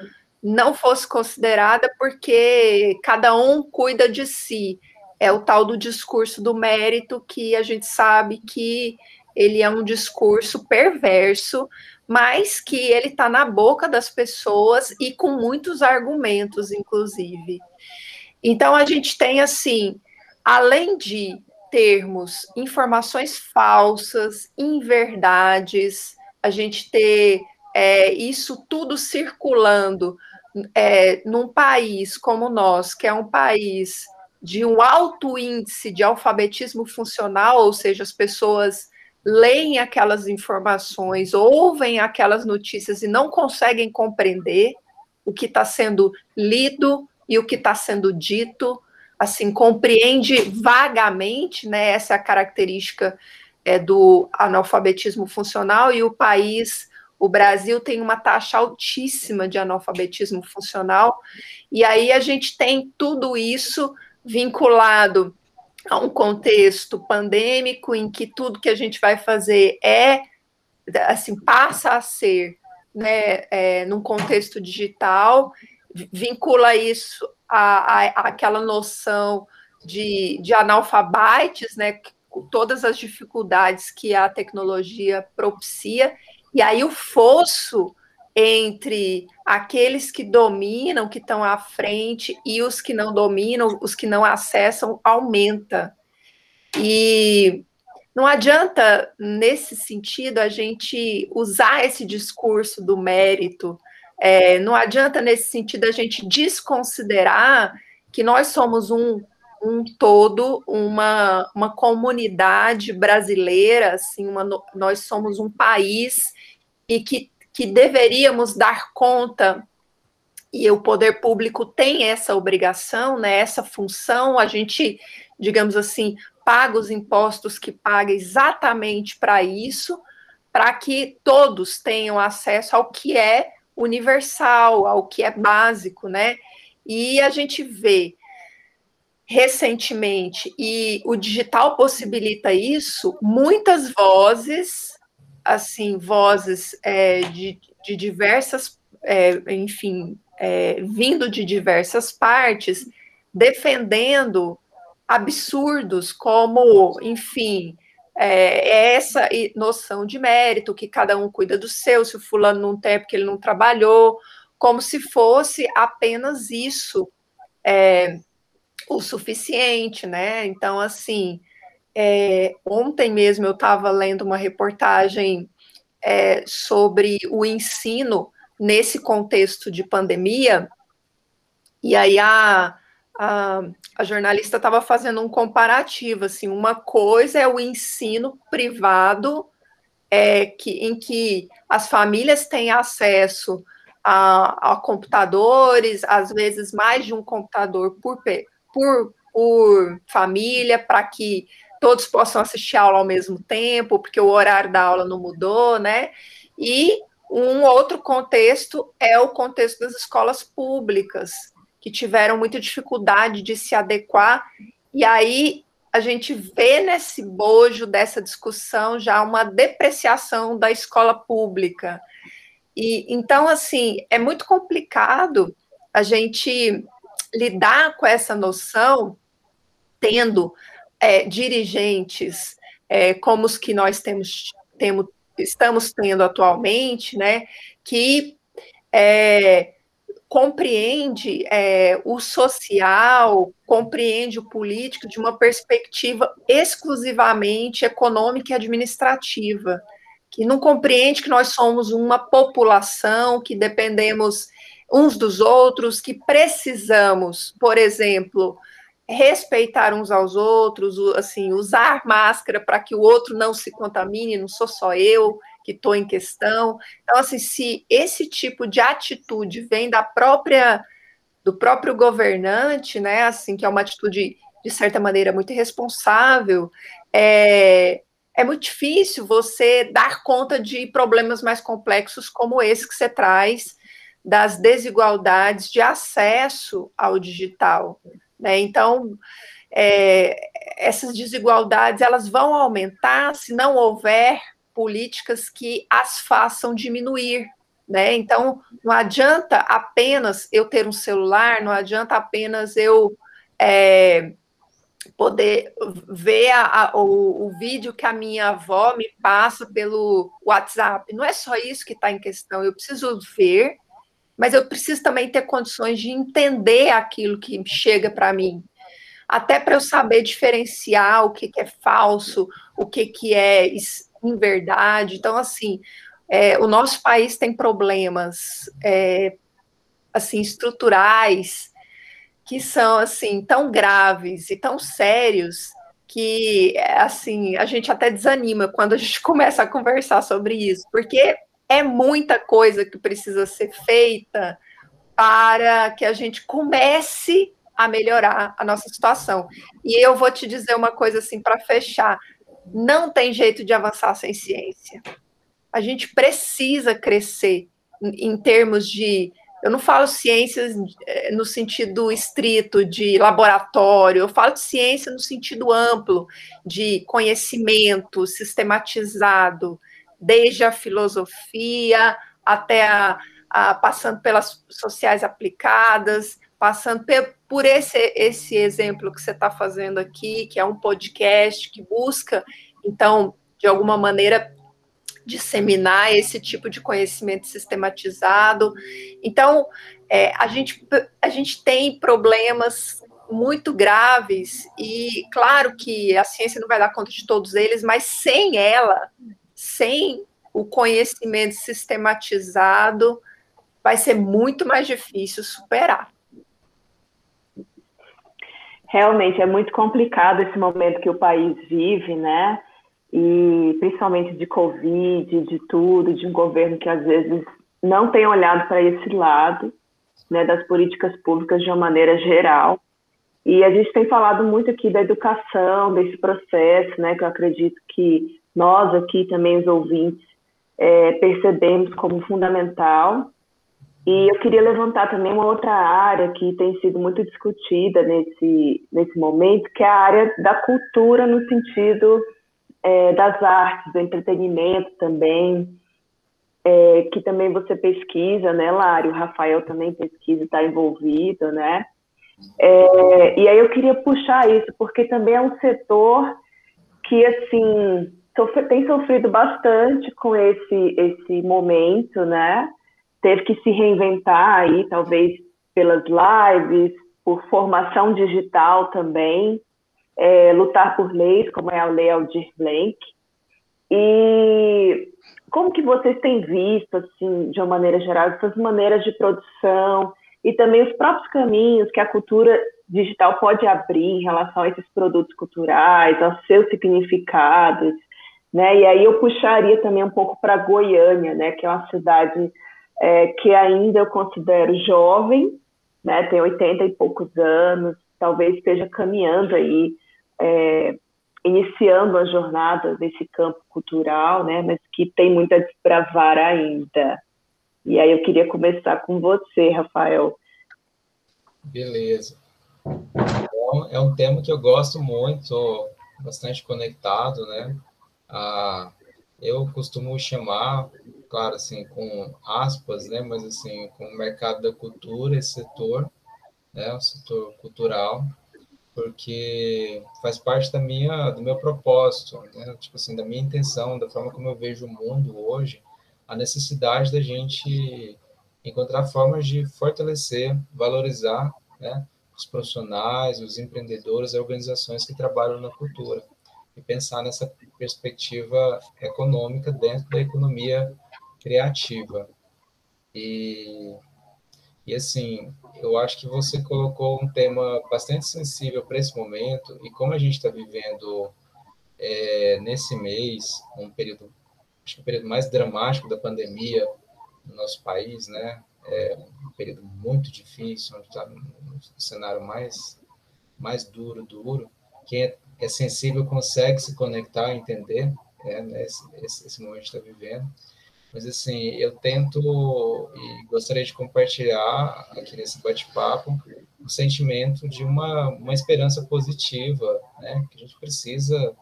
não fosse considerada porque cada um cuida de si. É o tal do discurso do mérito que a gente sabe que ele é um discurso perverso, mas que ele está na boca das pessoas e com muitos argumentos, inclusive. Então a gente tem assim, além de termos informações falsas, inverdades, a gente ter é, isso tudo circulando é, num país como o nosso, que é um país de um alto índice de alfabetismo funcional, ou seja, as pessoas leem aquelas informações, ouvem aquelas notícias e não conseguem compreender o que está sendo lido e o que está sendo dito, assim, compreende vagamente, né? Essa é a característica é, do analfabetismo funcional, e o país, o Brasil, tem uma taxa altíssima de analfabetismo funcional, e aí a gente tem tudo isso vinculado a um contexto pandêmico em que tudo que a gente vai fazer é assim passa a ser né, é, num contexto digital, vincula isso à, à, àquela noção de, de analfabetes, né, todas as dificuldades que a tecnologia propicia, e aí o fosso entre aqueles que dominam, que estão à frente, e os que não dominam, os que não acessam, aumenta. E não adianta, nesse sentido, a gente usar esse discurso do mérito, é, não adianta, nesse sentido, a gente desconsiderar que nós somos um, um todo, uma, uma comunidade brasileira, assim, uma, nós somos um país e que que deveríamos dar conta e o poder público tem essa obrigação, né, essa função, a gente, digamos assim, paga os impostos que paga exatamente para isso, para que todos tenham acesso ao que é universal, ao que é básico, né? E a gente vê recentemente, e o digital possibilita isso, muitas vozes assim, vozes é, de, de diversas, é, enfim, é, vindo de diversas partes, defendendo absurdos como, enfim, é, essa noção de mérito, que cada um cuida do seu, se o fulano não tem é porque ele não trabalhou, como se fosse apenas isso é, o suficiente, né? Então, assim, é, ontem mesmo eu estava lendo uma reportagem é, sobre o ensino nesse contexto de pandemia, e aí a, a, a jornalista estava fazendo um comparativo, assim, uma coisa é o ensino privado, é, que, em que as famílias têm acesso a, a computadores, às vezes mais de um computador por, por, por família, para que todos possam assistir a aula ao mesmo tempo, porque o horário da aula não mudou, né? E um outro contexto é o contexto das escolas públicas, que tiveram muita dificuldade de se adequar, e aí a gente vê nesse bojo dessa discussão já uma depreciação da escola pública. E então, assim, é muito complicado a gente lidar com essa noção tendo é, dirigentes é, como os que nós temos, temos, estamos tendo atualmente, né, que é, compreende é, o social, compreende o político de uma perspectiva exclusivamente econômica e administrativa. que não compreende que nós somos uma população, que dependemos uns dos outros, que precisamos, por exemplo, respeitar uns aos outros, assim, usar máscara para que o outro não se contamine, não sou só eu que estou em questão. Então, assim, se esse tipo de atitude vem da própria do próprio governante, né, assim, que é uma atitude de certa maneira muito irresponsável, é, é muito difícil você dar conta de problemas mais complexos como esse que você traz das desigualdades de acesso ao digital. Né? Então, é, essas desigualdades elas vão aumentar se não houver políticas que as façam diminuir. Né? Então, não adianta apenas eu ter um celular, não adianta apenas eu é, poder ver a, a, o, o, vídeo que a minha avó me passa pelo WhatsApp. Não é só isso que está em questão. Eu preciso ver, mas eu preciso também ter condições de entender aquilo que chega para mim. Até para eu saber diferenciar o que, que, é falso, o que, que é em verdade. Então, assim, é, o nosso país tem problemas é, assim estruturais que são assim tão graves e tão sérios que assim a gente até desanima quando a gente começa a conversar sobre isso, porque é muita coisa que precisa ser feita para que a gente comece a melhorar a nossa situação. E eu vou te dizer uma coisa assim para fechar: não tem jeito de avançar sem ciência. A gente precisa crescer em termos de eu não falo ciências eh, no sentido estrito de laboratório, eu falo de ciência no sentido amplo, de conhecimento sistematizado, desde a filosofia até a, a passando pelas sociais aplicadas, passando por esse, esse exemplo que você está fazendo aqui, que é um podcast que busca, então, de alguma maneira, disseminar esse tipo de conhecimento sistematizado. Então, é, a, gente, a gente tem problemas muito graves, e claro que a ciência não vai dar conta de todos eles, mas sem ela, sem o conhecimento sistematizado, vai ser muito mais difícil superar. Realmente é muito complicado esse momento que o país vive, né? e principalmente de Covid, de tudo, de um governo que às vezes não tem olhado para esse lado né, das políticas públicas de uma maneira geral. E a gente tem falado muito aqui da educação, desse processo, né, que eu acredito que nós aqui também, os ouvintes, é, percebemos como fundamental. E eu queria levantar também uma outra área que tem sido muito discutida nesse, nesse momento, que é a área da cultura no sentido é, das artes, do entretenimento também, é, que também você pesquisa, né, Lari? O Rafael também pesquisa, está envolvido, né? É, e aí eu queria puxar isso, porque também é um setor que, assim, sofre, tem sofrido bastante com esse, esse momento, né? Teve que se reinventar aí, talvez pelas lives, por formação digital também é, lutar por leis, como é a Lei Aldir Blanc. E como que vocês têm visto, assim, de uma maneira geral, essas maneiras de produção e também os próprios caminhos que a cultura digital pode abrir em relação a esses produtos culturais, aos seus significados, né? E aí eu puxaria também um pouco para Goiânia, né? Que é uma cidade é, que ainda eu considero jovem, né? Tem 80 e poucos anos, talvez esteja caminhando aí é, iniciando a jornada nesse campo cultural, né, mas que tem muito a desbravar ainda. E aí eu queria começar com você, Rafael. Beleza. É um tema que eu gosto muito, bastante conectado, né? Ah, eu costumo chamar, claro, assim, com aspas, né? Mas, assim, com o mercado da cultura, esse setor, né? O setor cultural, porque faz parte da minha do meu propósito, né? tipo assim, da minha intenção, da forma como eu vejo o mundo hoje, a necessidade da gente encontrar formas de fortalecer, valorizar, né, os profissionais, os empreendedores, as organizações que trabalham na cultura. E pensar nessa perspectiva econômica dentro da economia criativa. E, e assim, eu acho que você colocou um tema bastante sensível para esse momento, e como a gente está vivendo é, nesse mês, um período, acho que o período mais dramático da pandemia no nosso país, né? É um período muito difícil, onde está no cenário mais, mais duro, duro. Quem é, é sensível consegue se conectar, entender é, né, esse, esse, momento que está vivendo. Mas, assim, eu tento e gostaria de compartilhar aqui nesse bate-papo o sentimento de uma, uma esperança positiva, né? Que a gente precisa,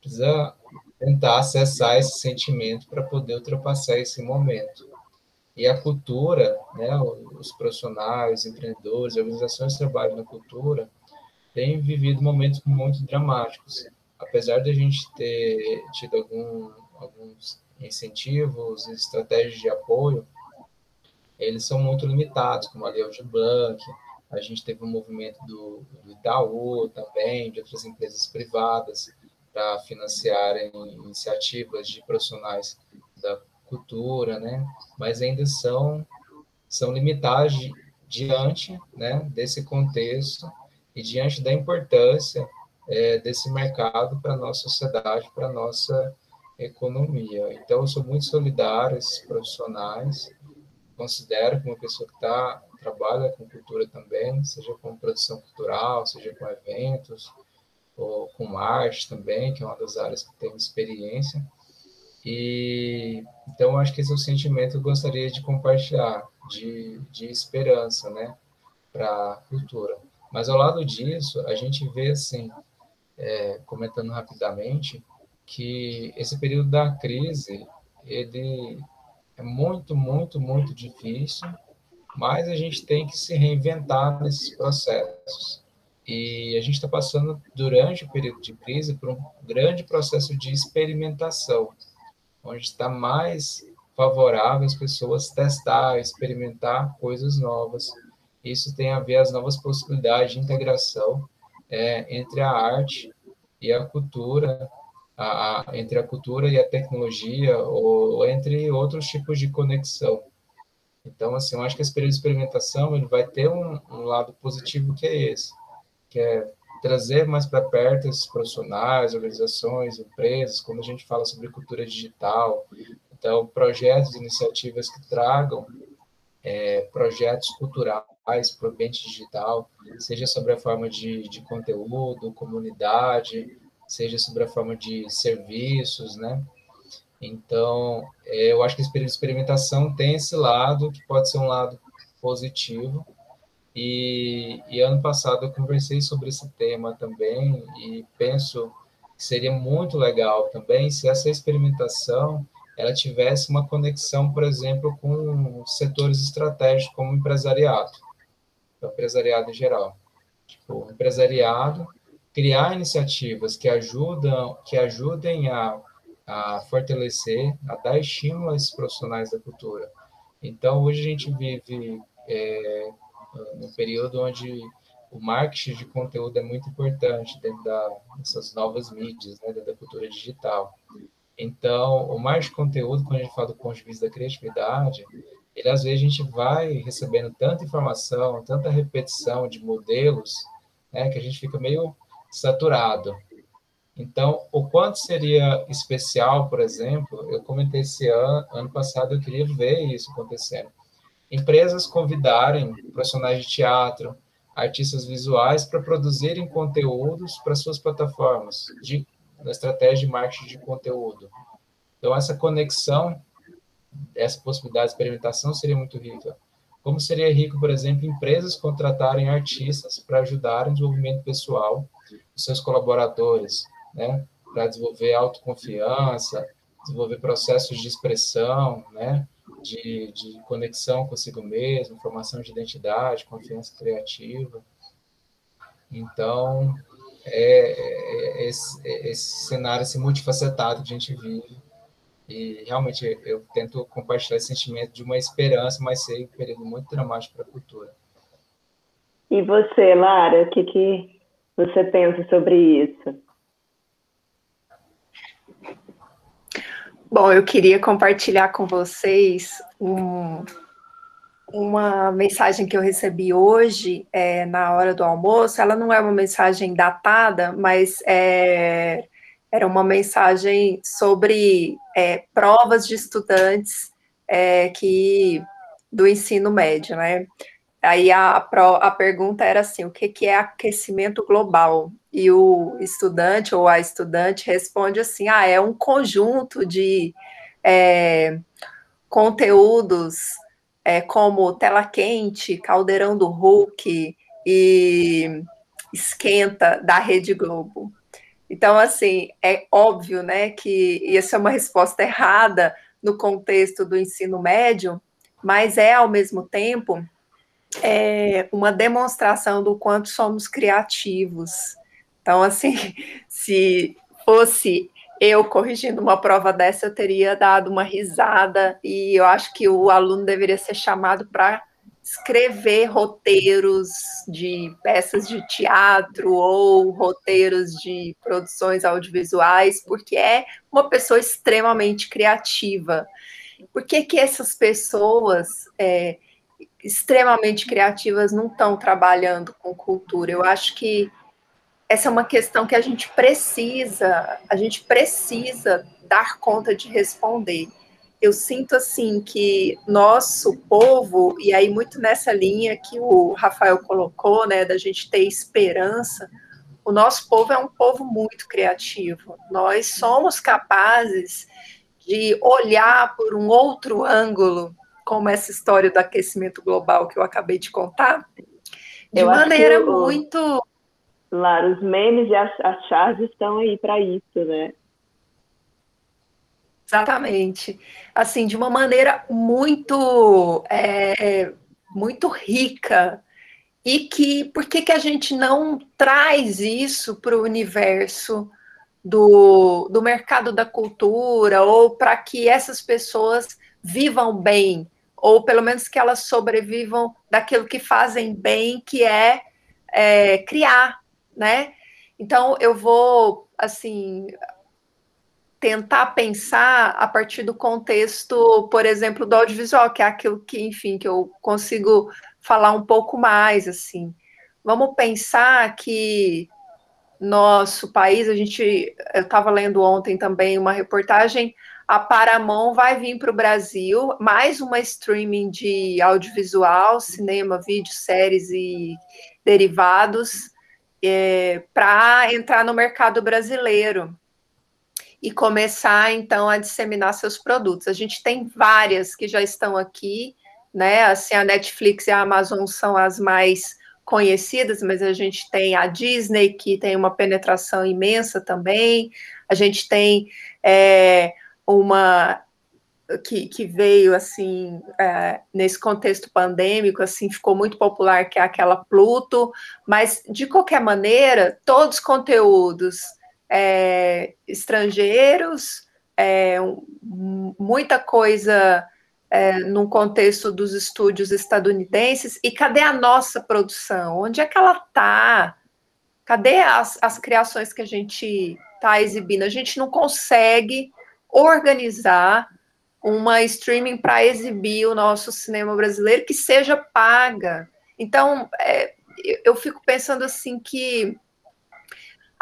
precisa tentar acessar esse sentimento para poder ultrapassar esse momento. E a cultura, né, os profissionais, os empreendedores, organizações que trabalham na cultura, têm vivido momentos muito dramáticos. Apesar de a gente ter tido algum, alguns incentivos estratégias de apoio, eles são muito limitados, como a Lei de Blanc, a gente teve um movimento do, do Itaú também, de outras empresas privadas, para financiarem iniciativas de profissionais da cultura, né? Mas ainda são são limitados diante, né, desse contexto e diante da importância é, desse mercado para a nossa sociedade, para a nossa economia. Então, eu sou muito solidário a esses profissionais, considero que uma pessoa que está trabalha com cultura também, seja com produção cultural, seja com eventos, ou com arte também, que é uma das áreas que tenho experiência. E então acho que esse é o sentimento que eu gostaria de compartilhar, de, de esperança, né, para a cultura. Mas ao lado disso, a gente vê assim, é, comentando rapidamente, que esse período da crise ele é muito, muito, muito difícil, mas a gente tem que se reinventar nesses processos. E a gente está passando, durante o período de crise, por um grande processo de experimentação, onde está mais favorável as pessoas testar, experimentar coisas novas. Isso tem a ver as novas possibilidades de integração é, entre a arte e a cultura, a, a, entre a cultura e a tecnologia, ou, entre outros tipos de conexão. Então, assim, eu acho que esse período de experimentação ele vai ter um, um lado positivo que é esse, que é trazer mais para perto esses profissionais, organizações, empresas, quando a gente fala sobre cultura digital, então projetos, iniciativas que tragam é, projetos culturais para o ambiente digital, seja sobre a forma de, de conteúdo, comunidade, seja sobre a forma de serviços, né? Então, é, eu acho que a experimentação tem esse lado, que pode ser um lado positivo. E, e ano passado eu conversei sobre esse tema também e penso que seria muito legal também se essa experimentação ela tivesse uma conexão, por exemplo, com setores estratégicos como o empresariado, empresariado em geral. Tipo, o empresariado criar iniciativas que ajudam, que ajudem a, a fortalecer, a dar estímulo a esses profissionais da cultura. Então, hoje a gente vive é, num período onde o marketing de conteúdo é muito importante dentro da, dessas novas mídias, né, dentro da cultura digital. Então, o marketing de conteúdo, quando a gente fala do ponto de vista da criatividade, ele às vezes a gente vai recebendo tanta informação, tanta repetição de modelos, né, que a gente fica meio saturado. Então, o quanto seria especial, por exemplo, eu comentei esse ano, ano passado, eu queria ver isso acontecendo. Empresas convidarem profissionais de teatro, artistas visuais para produzirem conteúdos para suas plataformas, de, na estratégia de marketing de conteúdo. Então, essa conexão, essa possibilidade de experimentação seria muito rica. Como seria rico, por exemplo, empresas contratarem artistas para ajudar no desenvolvimento pessoal dos seus colaboradores, né? Para desenvolver autoconfiança, desenvolver processos de expressão, né? De, de conexão consigo mesmo, formação de identidade, confiança criativa. Então, é, é, é esse, é esse cenário esse multifacetado que a gente vive. E realmente eu tento compartilhar esse sentimento de uma esperança, mas sei é um período muito dramático para a cultura. E você, Lara, o que, que você pensa sobre isso? Bom, eu queria compartilhar com vocês um, uma mensagem que eu recebi hoje é, na hora do almoço. Ela não é uma mensagem datada, mas é, era uma mensagem sobre é, provas de estudantes é, que do ensino médio, né? Aí a, a pergunta era assim: o que, que é aquecimento global? E o estudante ou a estudante responde assim: ah, é um conjunto de é, conteúdos é, como tela quente, caldeirão do Hulk e esquenta da Rede Globo. Então, assim, é óbvio, né, que isso é uma resposta errada no contexto do ensino médio, mas é, ao mesmo tempo, é uma demonstração do quanto somos criativos. Então, assim, se fosse eu corrigindo uma prova dessa, eu teria dado uma risada, e eu acho que o aluno deveria ser chamado para escrever roteiros de peças de teatro ou roteiros de produções audiovisuais, porque é uma pessoa extremamente criativa. Por que, que essas pessoas é, extremamente criativas não estão trabalhando com cultura? Eu acho que essa é uma questão que a gente precisa, a gente precisa dar conta de responder eu sinto assim que nosso povo, e aí muito nessa linha que o Rafael colocou, né, da gente ter esperança, o nosso povo é um povo muito criativo. Nós somos capazes de olhar por um outro ângulo, como essa história do aquecimento global que eu acabei de contar, de eu maneira muito. Claro, os memes e as, as charges estão aí para isso, né? Exatamente. Assim, de uma maneira muito, é, muito rica. E que, por que, que a gente não traz isso para o universo do, do mercado da cultura, ou para que essas pessoas vivam bem, ou pelo menos que elas sobrevivam daquilo que fazem bem, que é, é criar, né? Então, eu vou, assim, tentar pensar a partir do contexto, por exemplo, do audiovisual, que é aquilo que, enfim, que eu consigo falar um pouco mais, assim. Vamos pensar que nosso país, a gente, eu estava lendo ontem também uma reportagem, a Paramount vai vir para o Brasil, mais uma streaming de audiovisual, cinema, vídeo, séries e derivados, é, para entrar no mercado brasileiro e começar então a disseminar seus produtos. A gente tem várias que já estão aqui, né? Assim, a Netflix e a Amazon são as mais conhecidas, mas a gente tem a Disney, que tem uma penetração imensa também, a gente tem é, uma que, que, veio assim é, nesse contexto pandêmico, assim ficou muito popular, que é aquela Pluto, mas de qualquer maneira, todos os conteúdos é, estrangeiros, é, muita coisa é, no contexto dos estúdios estadunidenses. E cadê a nossa produção? Onde é que ela está? Cadê as, as criações que a gente está exibindo? A gente não consegue organizar uma streaming para exibir o nosso cinema brasileiro que seja paga. Então, é, eu fico pensando assim que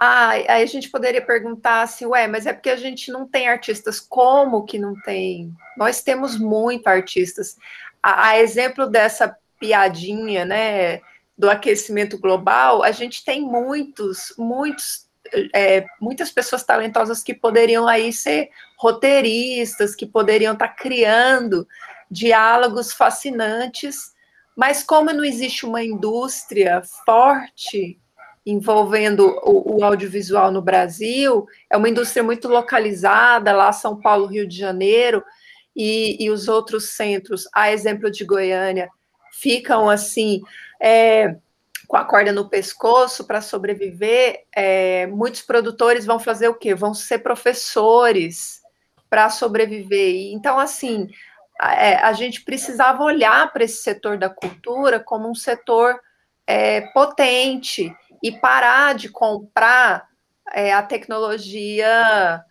ah, aí a gente poderia perguntar assim, ué, mas é porque a gente não tem artistas. Como que não tem? Nós temos muito artistas. A, a exemplo dessa piadinha, né, do aquecimento global, a gente tem muitos, muitos, é, muitas pessoas talentosas que poderiam aí ser roteiristas, que poderiam estar criando diálogos fascinantes, mas como não existe uma indústria forte envolvendo o, o, audiovisual no Brasil, é uma indústria muito localizada, lá São Paulo, Rio de Janeiro, e, e os outros centros, a exemplo de Goiânia, ficam assim, é, com a corda no pescoço para sobreviver. É, muitos produtores vão fazer o quê? Vão ser professores para sobreviver. Então, assim, a, é, a gente precisava olhar para esse setor da cultura como um setor é, potente e parar de comprar é, a tecnologia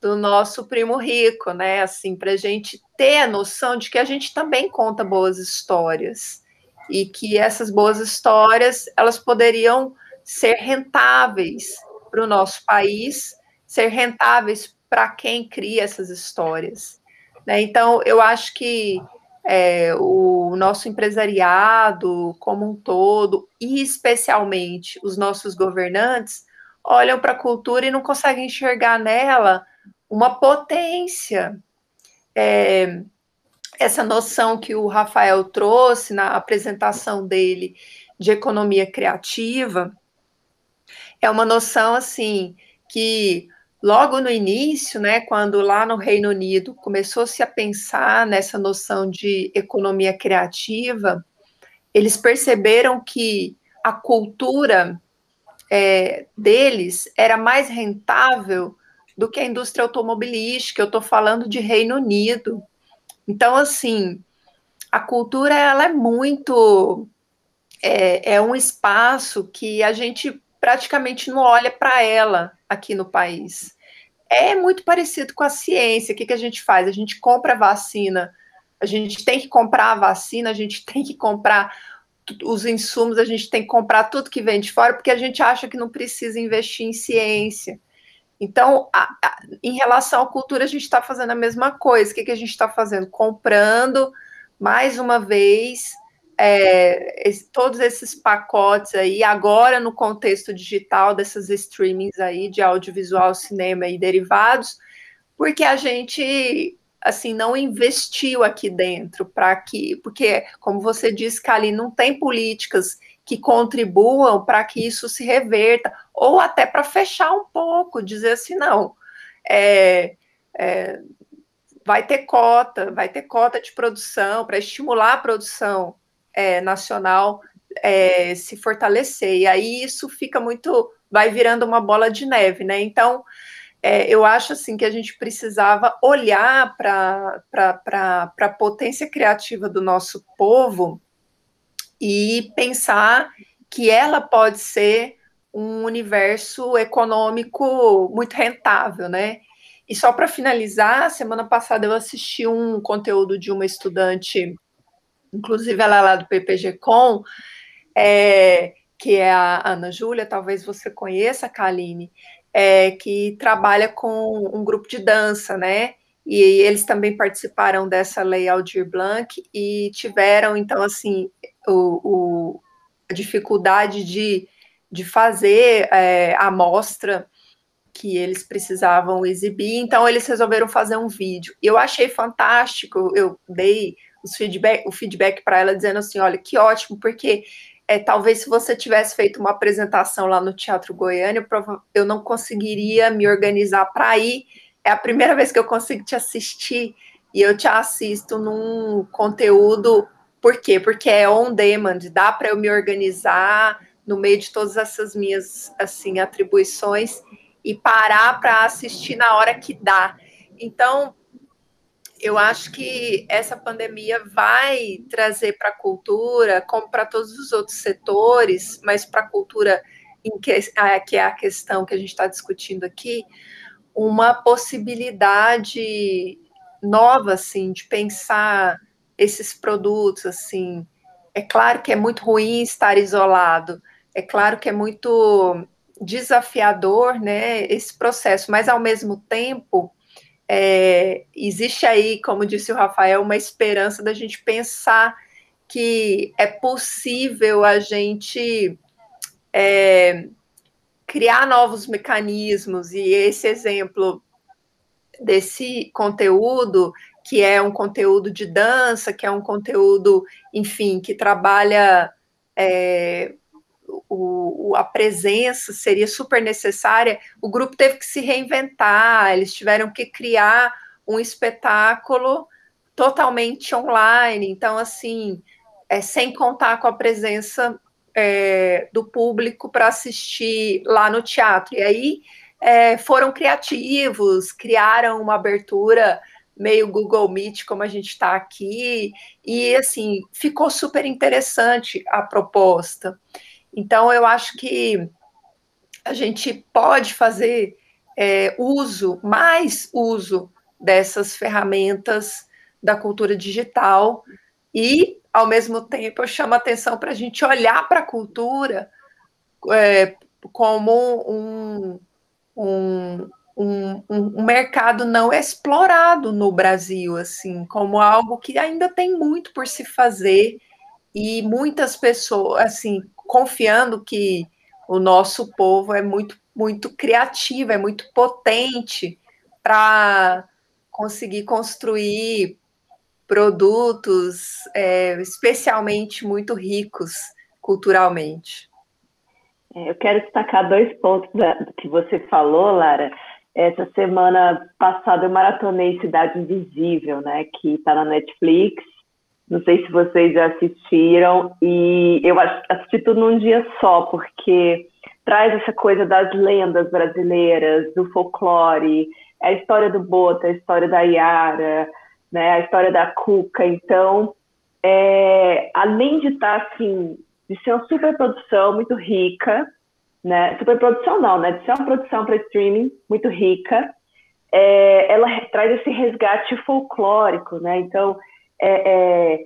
do nosso primo rico, né? Assim, para a gente ter a noção de que a gente também conta boas histórias e que essas boas histórias elas poderiam ser rentáveis para o nosso país, ser rentáveis para quem cria essas histórias. Né? Então, eu acho que é, o nosso empresariado como um todo, e especialmente os nossos governantes, olham para a cultura e não conseguem enxergar nela uma potência. É, essa noção que o Rafael trouxe na apresentação dele de economia criativa é uma noção assim que logo no início, né, quando lá no Reino Unido começou-se a pensar nessa noção de economia criativa, eles perceberam que a cultura é, deles era mais rentável do que a indústria automobilística. Eu estou falando de Reino Unido. Então, assim, a cultura ela é muito é, é um espaço que a gente praticamente não olha para ela aqui no país. É muito parecido com a ciência. O que, que a gente faz? A gente compra vacina, a gente tem que comprar a vacina, a gente tem que comprar os insumos, a gente tem que comprar tudo que vem de fora, porque a gente acha que não precisa investir em ciência. Então, a, a, em relação à cultura, a gente está fazendo a mesma coisa. O que, que a gente está fazendo? Comprando, mais uma vez, é, esse, todos esses pacotes aí, agora no contexto digital, dessas streamings aí de audiovisual, cinema e derivados, porque a gente assim não investiu aqui dentro para que, porque como você disse, Kali, não tem políticas que contribuam para que isso se reverta, ou até para fechar um pouco, dizer assim, não, é, é, vai ter cota, vai ter cota de produção para estimular a produção é, nacional é, se fortalecer. E aí isso fica muito, vai virando uma bola de neve, né? Então, é, eu acho assim que a gente precisava olhar para a potência criativa do nosso povo e pensar que ela pode ser um universo econômico muito rentável, né? E só para finalizar, semana passada eu assisti um conteúdo de uma estudante inclusive ela é lá do PPG Com, é, que é a Ana Júlia, talvez você conheça, Kaline, é, que trabalha com um grupo de dança, né? E eles também participaram dessa Lei Aldir Blanc e tiveram, então, assim, o, o a dificuldade de, de fazer é, a mostra que eles precisavam exibir, então eles resolveram fazer um vídeo. Eu achei fantástico, eu dei os feedback, o feedback para ela dizendo assim, olha, que ótimo, porque é, talvez se você tivesse feito uma apresentação lá no Teatro Goiânia, eu não conseguiria me organizar para ir. É a primeira vez que eu consigo te assistir e eu te assisto num conteúdo. Por quê? Porque é on demand, dá para eu me organizar no meio de todas essas minhas assim atribuições e parar para assistir na hora que dá. Então, eu acho que essa pandemia vai trazer para a cultura, como para todos os outros setores, mas para a cultura, que, que é a questão que a gente está discutindo aqui, uma possibilidade nova, assim, de pensar esses produtos, assim. É claro que é muito ruim estar isolado, é claro que é muito desafiador, né, esse processo, mas ao mesmo tempo é, existe aí, como disse o Rafael, uma esperança da gente pensar que é possível a gente é, criar novos mecanismos, e esse exemplo desse conteúdo, que é um conteúdo de dança, que é um conteúdo, enfim, que trabalha é, o, a presença seria super necessária, o grupo teve que se reinventar, eles tiveram que criar um espetáculo totalmente online. Então, assim, é, sem contar com a presença é, do público para assistir lá no teatro. E aí é, foram criativos, criaram uma abertura meio Google Meet, como a gente está aqui, e assim, ficou super interessante a proposta. Então, eu acho que a gente pode fazer é, uso, mais uso dessas ferramentas da cultura digital e, ao mesmo tempo, eu chamo a atenção para a gente olhar para a cultura é, como um, um, um, um, mercado não explorado no Brasil, assim, como algo que ainda tem muito por se fazer e muitas pessoas, assim, confiando que o nosso povo é muito, muito criativo, é muito potente para conseguir construir produtos é, especialmente muito ricos culturalmente. É, eu quero destacar dois pontos da, que você falou, Lara. Essa semana passada eu maratonei Cidade Invisível, né, que está na Netflix. Não sei se vocês já assistiram e eu assisti tudo num dia só, porque traz essa coisa das lendas brasileiras, do folclore, a história do Bota, a história da Yara, né, a história da Cuca. Então, é, além de estar tá, assim, de ser uma super produção muito rica, né, super produção não, né, de ser uma produção para streaming muito rica, é, ela traz esse resgate folclórico, né? Então, é, é,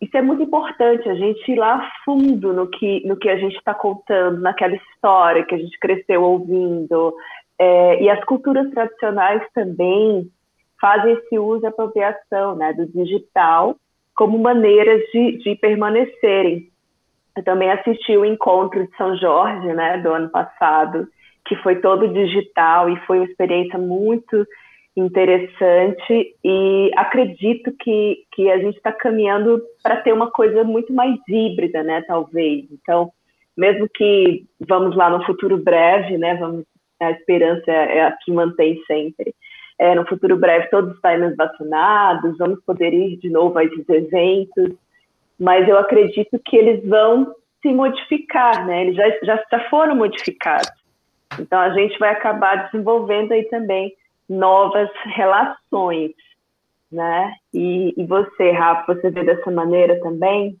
isso é muito importante, a gente ir lá a fundo no que, no que a gente está contando, naquela história que a gente cresceu ouvindo. É, e as culturas tradicionais também fazem esse uso e apropriação né, do digital como maneiras de, de permanecerem. Eu também assisti o encontro de São Jorge, né, do ano passado, que foi todo digital e foi uma experiência muito interessante e acredito que, que a gente está caminhando para ter uma coisa muito mais híbrida, né, talvez. Então, mesmo que vamos lá no futuro breve, né, vamos, a esperança é a que mantém sempre. É, no futuro breve todos estaremos vacinados, vamos poder ir de novo a esses eventos, mas eu acredito que eles vão se modificar, né? Eles já, já, já foram modificados. Então a gente vai acabar desenvolvendo aí também novas relações, né? E, e você, Rafa, você vê dessa maneira também?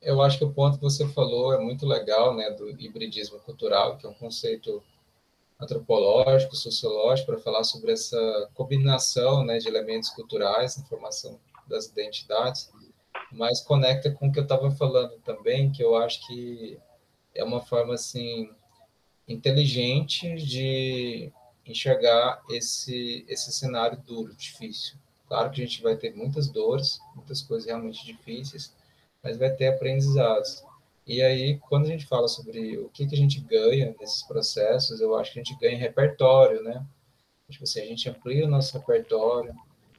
Eu acho que o ponto que você falou é muito legal, né, do hibridismo cultural, que é um conceito antropológico, sociológico, para falar sobre essa combinação, né, de elementos culturais na formação das identidades, mas conecta com o que eu estava falando também, que eu acho que é uma forma assim inteligente de enxergar esse, esse cenário duro, difícil. Claro que a gente vai ter muitas dores, muitas coisas realmente difíceis, mas vai ter aprendizados. E aí, quando a gente fala sobre o que, que a gente ganha nesses processos, eu acho que a gente ganha repertório, né? Tipo assim, a gente amplia o nosso repertório,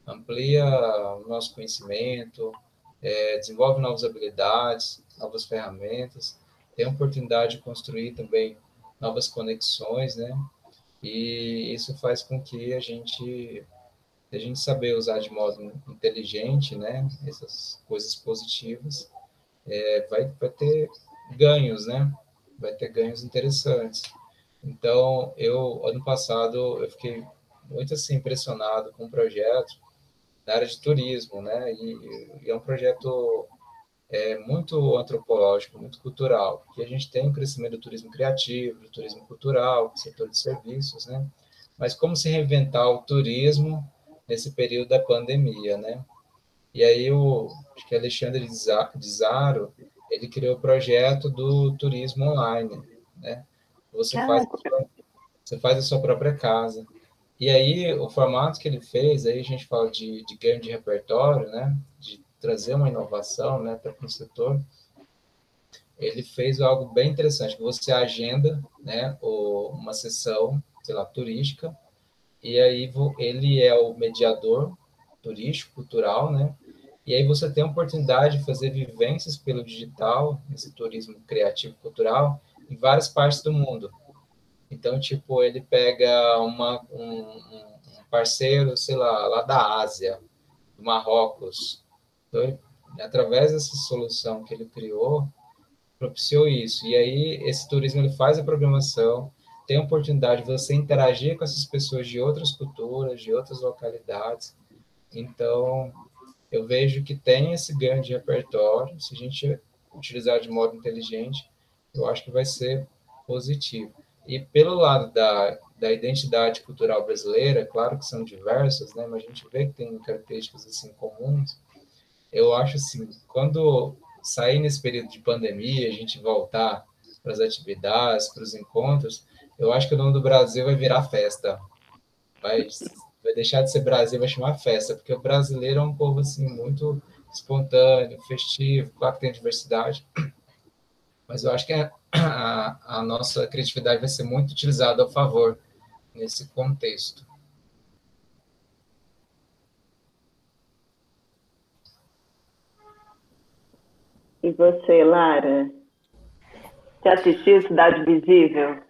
amplia o nosso conhecimento, é, desenvolve novas habilidades, novas ferramentas, tem a oportunidade de construir também novas conexões, né? E isso faz com que a gente a gente saber usar de modo inteligente, né, essas coisas positivas, é, vai, vai ter ganhos, né, vai ter ganhos interessantes. Então, eu, ano passado, eu fiquei muito, assim, impressionado com o projeto na área de turismo, né, e, e é um projeto é, muito antropológico, muito cultural, que a gente tem o crescimento do turismo criativo, do turismo cultural, do setor de serviços, né? Mas como se reinventar o turismo nesse período da pandemia, né? E aí o acho que Alexandre de Zaro, ele criou o projeto do turismo online, né? Você faz, você faz a sua própria casa. E aí o formato que ele fez, aí a gente fala de, de ganho de repertório, né? De trazer uma inovação né, para o setor, ele fez algo bem interessante, que você agenda né, uma sessão, sei lá, turística, e aí ele é o mediador turístico, cultural, né? E aí você tem a oportunidade de fazer vivências pelo digital, esse turismo criativo cultural, em várias partes do mundo. Então, tipo, ele pega uma, um, um parceiro, sei lá, lá da Ásia, do Marrocos, então, através dessa solução que ele criou, propiciou isso. E aí, esse turismo ele faz a programação, tem a oportunidade de você interagir com essas pessoas de outras culturas, de outras localidades. Então, eu vejo que tem esse ganho de repertório, se a gente utilizar de modo inteligente, eu acho que vai ser positivo. E pelo lado da, da identidade cultural brasileira, claro que são diversas, né, mas a gente vê que tem características assim comuns. Eu acho assim, quando sair nesse período de pandemia, a gente voltar para as atividades, para os encontros, eu acho que o nome do Brasil vai virar festa. Vai, vai deixar de ser Brasil, vai chamar festa, porque o brasileiro é um povo assim muito espontâneo, festivo, claro que tem diversidade, mas eu acho que a, a, a nossa criatividade vai ser muito utilizada a favor nesse contexto. E você, Lara? Você assistiu Cidade Visível?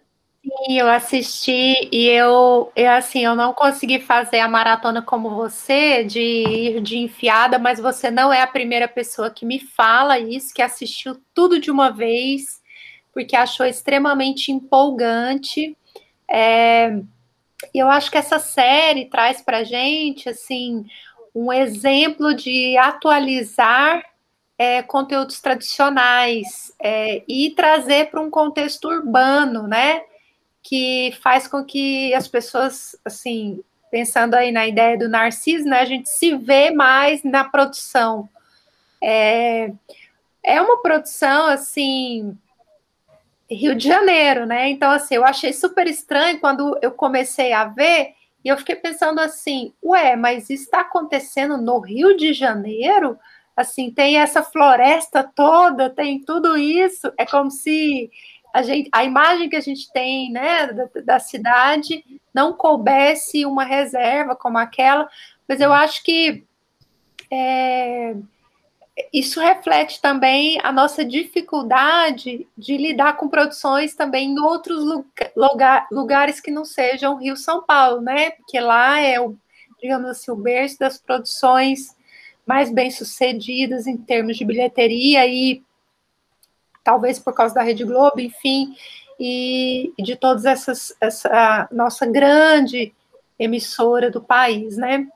Sim, eu assisti e eu, eu assim, eu não consegui fazer a maratona como você, de ir de enfiada, mas você não é a primeira pessoa que me fala isso, que assistiu tudo de uma vez, porque achou extremamente empolgante. É, eu acho que essa série traz para gente, assim, um exemplo de atualizar é, conteúdos tradicionais é, e trazer para um contexto urbano, né? Que faz com que as pessoas, assim, pensando aí na ideia do Narciso, né? A gente se vê mais na produção. É, é uma produção, assim, Rio de Janeiro, né? Então, assim, eu achei super estranho quando eu comecei a ver e eu fiquei pensando assim, ué, mas está acontecendo no Rio de Janeiro? Assim, tem essa floresta toda, tem tudo isso, é como se a, gente, a imagem que a gente tem né, da, da cidade não coubesse uma reserva como aquela, mas eu acho que é, isso reflete também a nossa dificuldade de lidar com produções também em outros lugar, lugares que não sejam Rio São Paulo, né? Porque lá é o, digamos assim, o berço das produções mais bem-sucedidas em termos de bilheteria e talvez por causa da Rede Globo, enfim, e, de todas essas essa nossa grande emissora do país, né?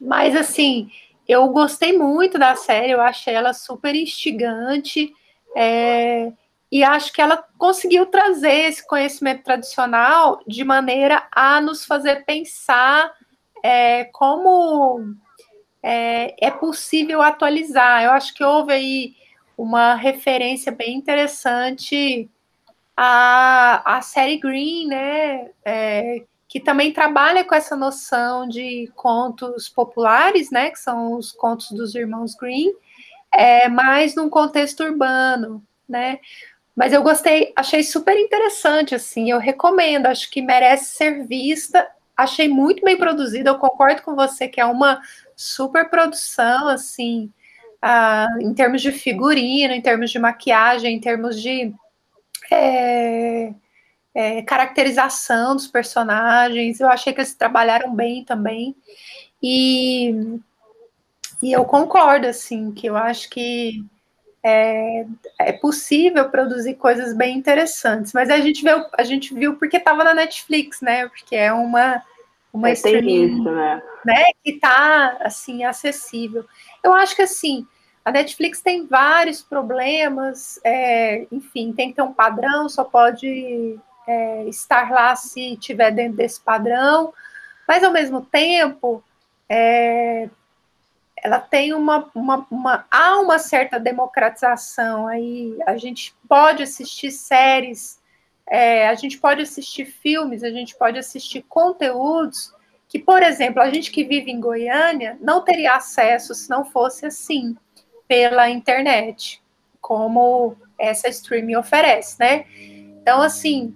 Mas assim, eu gostei muito da série, eu achei ela super instigante, é, e acho que ela conseguiu trazer esse conhecimento tradicional de maneira a nos fazer pensar é, como é, é possível atualizar. Eu acho que houve aí uma referência bem interessante à, à série Green, né? É, que também trabalha com essa noção de contos populares, né? Que são os contos dos irmãos Green, é, mas num contexto urbano, né? Mas eu gostei, achei super interessante, assim, eu recomendo, acho que merece ser vista. Achei muito bem produzida, eu concordo com você que é uma super produção, assim, uh, em termos de figurino, em termos de maquiagem, em termos de é, é, caracterização dos personagens. Eu achei que eles trabalharam bem também. E, e eu concordo, assim, que eu acho que é, é, possível produzir coisas bem interessantes. Mas a gente viu, a gente viu porque estava na Netflix, né? Porque é uma uma é, streaming, isso, né? né? Que está assim acessível. Eu acho que assim a Netflix tem vários problemas, é, enfim, tem que ter um padrão, só pode é, estar lá se tiver dentro desse padrão, mas ao mesmo tempo é, ela tem uma, uma, uma, há uma certa democratização aí, a gente pode assistir séries é, a gente pode assistir filmes, a gente pode assistir conteúdos que, por exemplo, a gente que vive em Goiânia não teria acesso se não fosse assim, pela internet, como essa streaming oferece, né? Então, assim,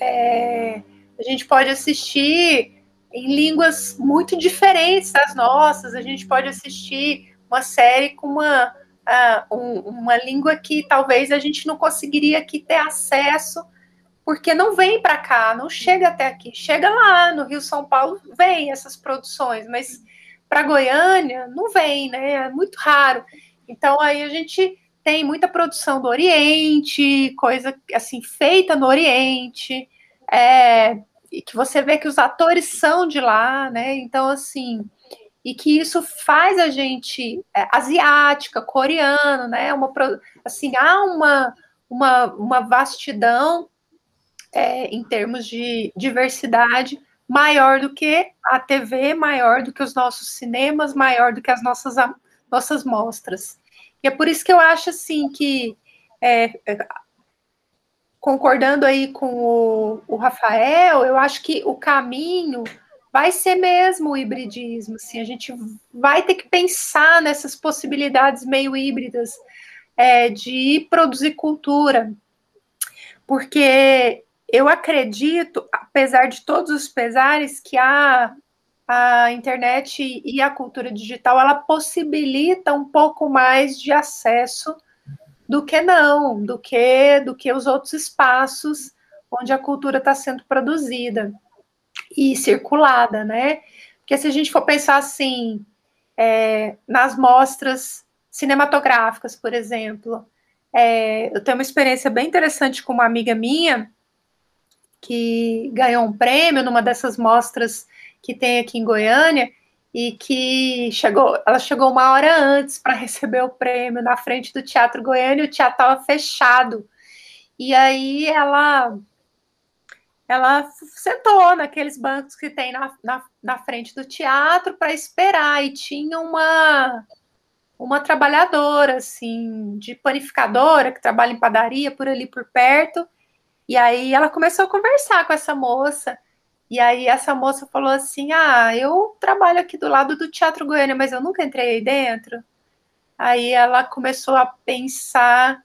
é, a gente pode assistir em línguas muito diferentes das nossas, a gente pode assistir uma série com uma, uh, um, uma língua que talvez a gente não conseguiria aqui ter acesso porque não vem para cá, não chega até aqui. Chega lá no Rio São Paulo, vem essas produções, mas para Goiânia não vem, né? É muito raro. Então aí a gente tem muita produção do Oriente, coisa assim feita no Oriente, é, e que você vê que os atores são de lá, né? Então assim, e que isso faz a gente é, asiática, coreano, né? Uma assim há uma uma, uma vastidão é, em termos de diversidade, maior do que a TV, maior do que os nossos cinemas, maior do que as nossas, nossas mostras. E é por isso que eu acho assim que é, concordando aí com o, o, Rafael, eu acho que o caminho vai ser mesmo o hibridismo. Assim, a gente vai ter que pensar nessas possibilidades meio híbridas é, de produzir cultura, porque eu acredito, apesar de todos os pesares, que a, a internet e a cultura digital ela possibilita um pouco mais de acesso do que não, do que do que os outros espaços onde a cultura está sendo produzida e circulada, né? Porque se a gente for pensar assim é, nas mostras cinematográficas, por exemplo, é, eu tenho uma experiência bem interessante com uma amiga minha que ganhou um prêmio numa dessas mostras que tem aqui em Goiânia e que chegou, ela chegou uma hora antes para receber o prêmio na frente do Teatro Goiânia, e o teatro estava fechado. E aí ela ela sentou naqueles bancos que tem na, na, na frente do teatro para esperar e tinha uma uma trabalhadora assim de panificadora que trabalha em padaria por ali por perto e aí ela começou a conversar com essa moça e aí essa moça falou assim: Ah, eu trabalho aqui do lado do Teatro Goiânia, mas eu nunca entrei aí dentro. Aí ela começou a pensar: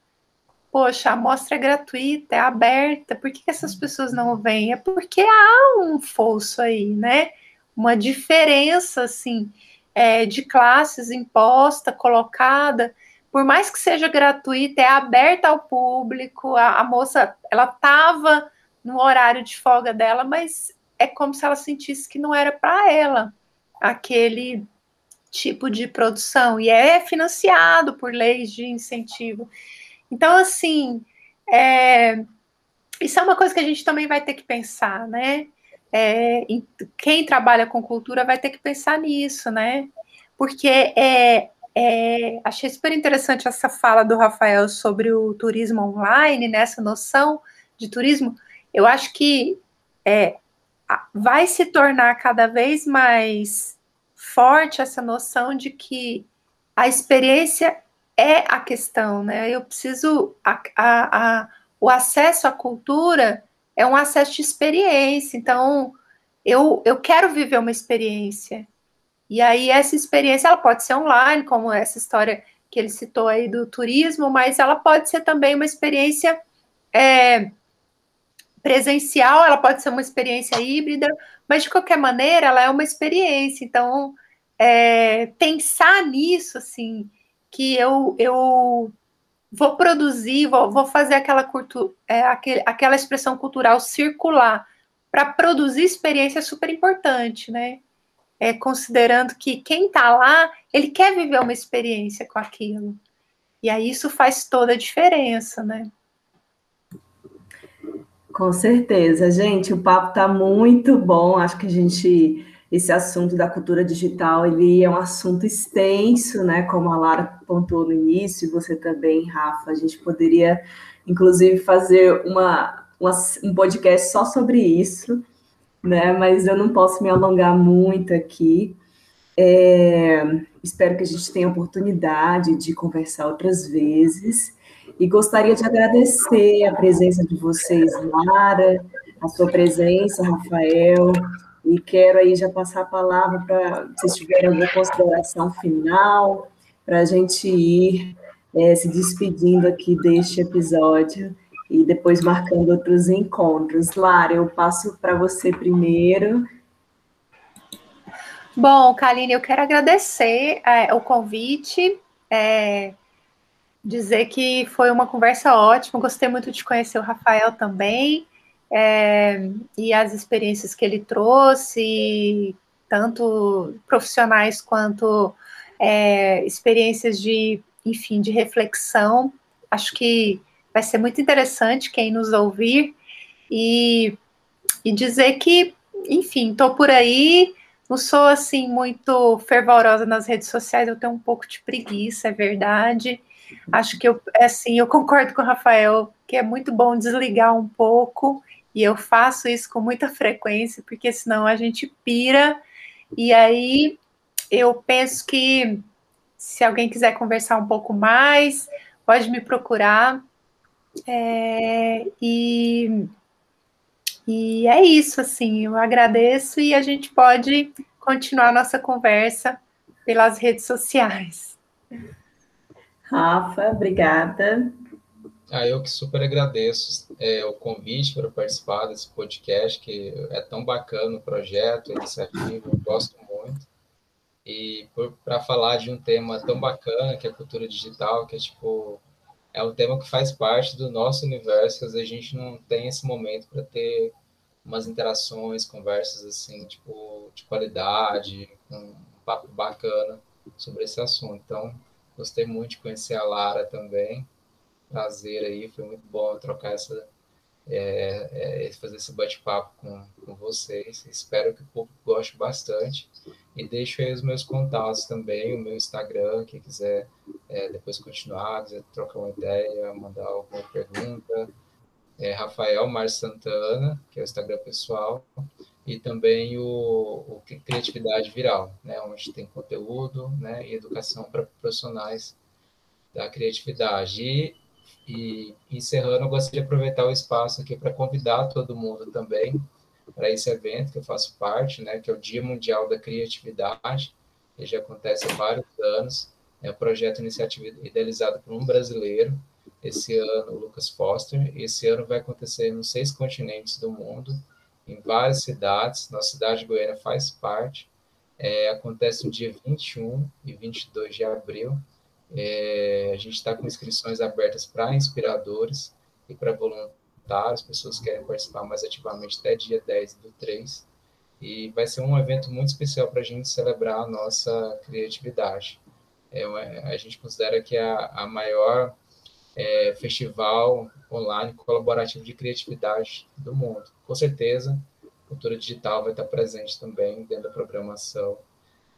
Poxa, a mostra é gratuita, é aberta, por que, que essas pessoas não vêm? É porque há um fosso aí, né? Uma diferença, assim, é, de classes imposta, colocada. Por mais que seja gratuita, é aberta ao público. A, a moça, ela estava no horário de folga dela, mas é como se ela sentisse que não era para ela aquele tipo de produção e é financiado por leis de incentivo. Então, assim, é, isso é uma coisa que a gente também vai ter que pensar, né? É, quem trabalha com cultura vai ter que pensar nisso, né? Porque é, é, achei super interessante essa fala do Rafael sobre o turismo online, nessa né? noção de turismo. Eu acho que é, vai se tornar cada vez mais forte essa noção de que a experiência é a questão, né? Eu preciso. A, a, a, o acesso à cultura é um acesso de experiência, então eu, eu quero viver uma experiência. E aí, essa experiência ela pode ser online, como essa história que ele citou aí do turismo, mas ela pode ser também uma experiência é, presencial, ela pode ser uma experiência híbrida, mas de qualquer maneira, ela é uma experiência. Então, é, pensar nisso, assim, que eu, eu vou produzir, vou, vou fazer aquela, cultu, é, aquele, aquela expressão cultural circular para produzir experiência é super importante, né? É, considerando que quem está lá, ele quer viver uma experiência com aquilo. E aí isso faz toda a diferença, né? Com certeza, gente, o papo está muito bom. Acho que a gente, esse assunto da cultura digital, ele é um assunto extenso, né? Como a Lara pontuou no início, e você também, Rafa. A gente poderia, inclusive, fazer uma, uma, um podcast só sobre isso, né? Mas eu não posso me alongar muito aqui. É, espero que a gente tenha oportunidade de conversar outras vezes. E gostaria de agradecer a presença de vocês, Lara, a sua presença, Rafael, e quero aí já passar a palavra para vocês tiverem alguma consideração final, para a gente ir é, se despedindo aqui deste episódio e depois marcando outros encontros. Lara, eu passo para você primeiro. Bom, Kaline, eu quero agradecer é, o convite. É, dizer que foi uma conversa ótima, gostei muito de conhecer o Rafael também, é, e as experiências que ele trouxe, tanto profissionais quanto é, experiências de, enfim, de reflexão. Acho que vai ser muito interessante quem nos ouvir e, e dizer que, enfim, estou por aí, não sou assim muito fervorosa nas redes sociais, eu tenho um pouco de preguiça, é verdade. Acho que eu, é assim, eu concordo com o Rafael que é muito bom desligar um pouco E eu faço isso com muita frequência, porque senão a gente pira. E aí eu penso que se alguém quiser conversar um pouco mais, pode me procurar. É, e, e é isso, assim, eu agradeço e a gente pode continuar nossa conversa pelas redes sociais. Rafa, obrigada. Ah, eu que super agradeço é, o convite para participar desse podcast, que é tão bacana o projeto, a iniciativa, eu gosto muito. E para falar de um tema tão bacana, que é a cultura digital, que é tipo é um tema que faz parte do nosso universo, às vezes a gente não tem esse momento para ter umas interações, conversas assim, tipo, de qualidade, um papo bacana sobre esse assunto. Então, gostei muito de conhecer a Lara também prazer aí, foi muito bom trocar essa, é, é, fazer esse bate-papo com, com vocês. Espero que o público goste bastante. E deixo aí os meus contatos também, o meu Instagram, quem quiser é, depois continuar, quiser trocar uma ideia, mandar alguma pergunta. É Rafael Mar Santana, que é o Instagram pessoal, e também o, o Criatividade Viral, né, onde tem conteúdo né, e educação para profissionais da criatividade. E e encerrando, eu gostaria de aproveitar o espaço aqui para convidar todo mundo também para esse evento que eu faço parte, né, que é o Dia Mundial da Criatividade, que já acontece há vários anos. É um projeto iniciativa idealizado por um brasileiro, esse ano, o Lucas Foster. Esse ano vai acontecer nos seis continentes do mundo, em várias cidades. Nossa cidade de Goiânia faz parte. É, acontece no dia 21 e 22 de abril. É, a gente está com inscrições abertas para inspiradores e para voluntários, pessoas que querem participar mais ativamente até dia 10 do 3. E vai ser um evento muito especial para a gente celebrar a nossa criatividade. É, a gente considera que é a, a maior é, festival online colaborativo de criatividade do mundo. Com certeza, cultura digital vai estar presente também dentro da programação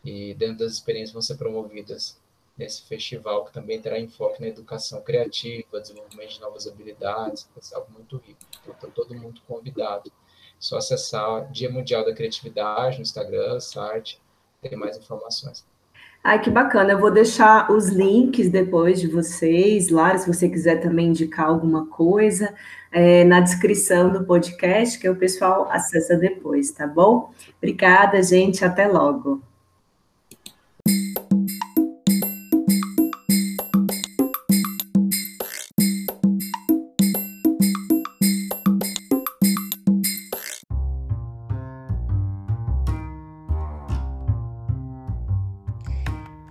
e dentro das experiências vão ser promovidas nesse festival, que também terá enfoque na educação criativa, desenvolvimento de novas habilidades, vai ser algo muito rico. Então, tá todo mundo convidado. É só acessar Dia Mundial da Criatividade no Instagram, site, tem mais informações. Ai, que bacana. Eu vou deixar os links depois de vocês, Lara, se você quiser também indicar alguma coisa, é, na descrição do podcast, que o pessoal acessa depois, tá bom? Obrigada, gente. Até logo.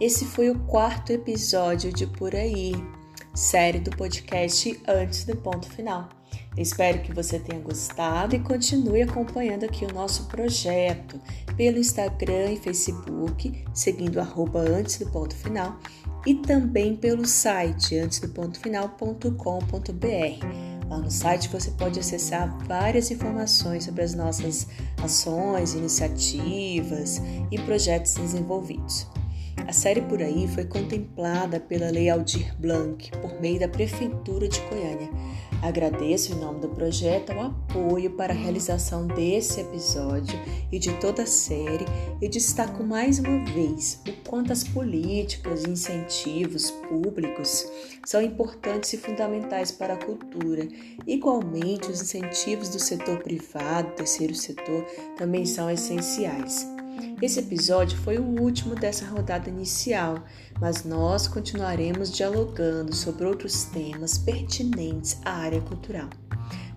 Esse foi o quarto episódio de Por Aí, série do podcast Antes do Ponto Final. espero que você tenha gostado e continue acompanhando aqui o nosso projeto pelo Instagram e Facebook, seguindo arroba antes do ponto final, e também pelo site antesdopontofinal.com.br. Lá no site você pode acessar várias informações sobre as nossas ações, iniciativas e projetos desenvolvidos. A série Por Aí foi contemplada pela Lei Aldir Blanc por meio da Prefeitura de Goiânia. Agradeço em nome do projeto o apoio para a realização desse episódio e de toda a série e destaco mais uma vez o quanto as políticas e incentivos públicos são importantes e fundamentais para a cultura. Igualmente, os incentivos do setor privado, terceiro setor, também são essenciais. Esse episódio foi o último dessa rodada inicial, mas nós continuaremos dialogando sobre outros temas pertinentes à área cultural.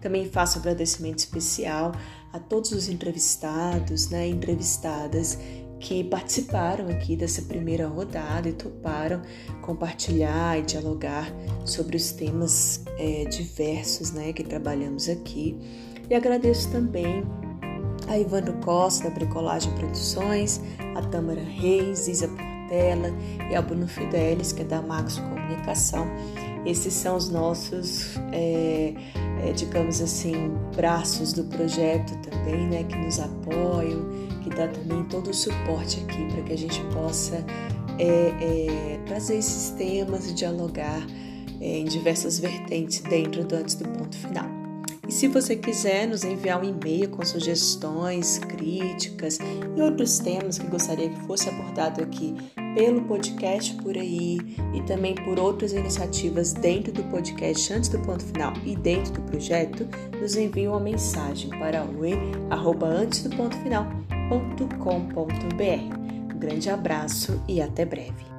Também faço um agradecimento especial a todos os entrevistados, né, entrevistadas que participaram aqui dessa primeira rodada e toparam compartilhar e dialogar sobre os temas é, diversos né, que trabalhamos aqui. E agradeço também a Ivandro Costa, da Bricolagem Produções, a Tâmara Reis, Isa Portela e a Bruno Fidelis, que é da Max Comunicação. Esses são os nossos, é, é, digamos assim, braços do projeto também, né, que nos apoiam, que dá também todo o suporte aqui para que a gente possa é, é trazer esses temas e dialogar é, em diversas vertentes dentro do Antes do Ponto Final. E se você quiser nos enviar um e-mail com sugestões, críticas e outros temas que gostaria que fosse abordado aqui pelo podcast por aí e também por outras iniciativas dentro do podcast antes do ponto final e dentro do projeto, nos envie uma mensagem para oi@antesdopontofinal.com.br. Um grande abraço e até breve.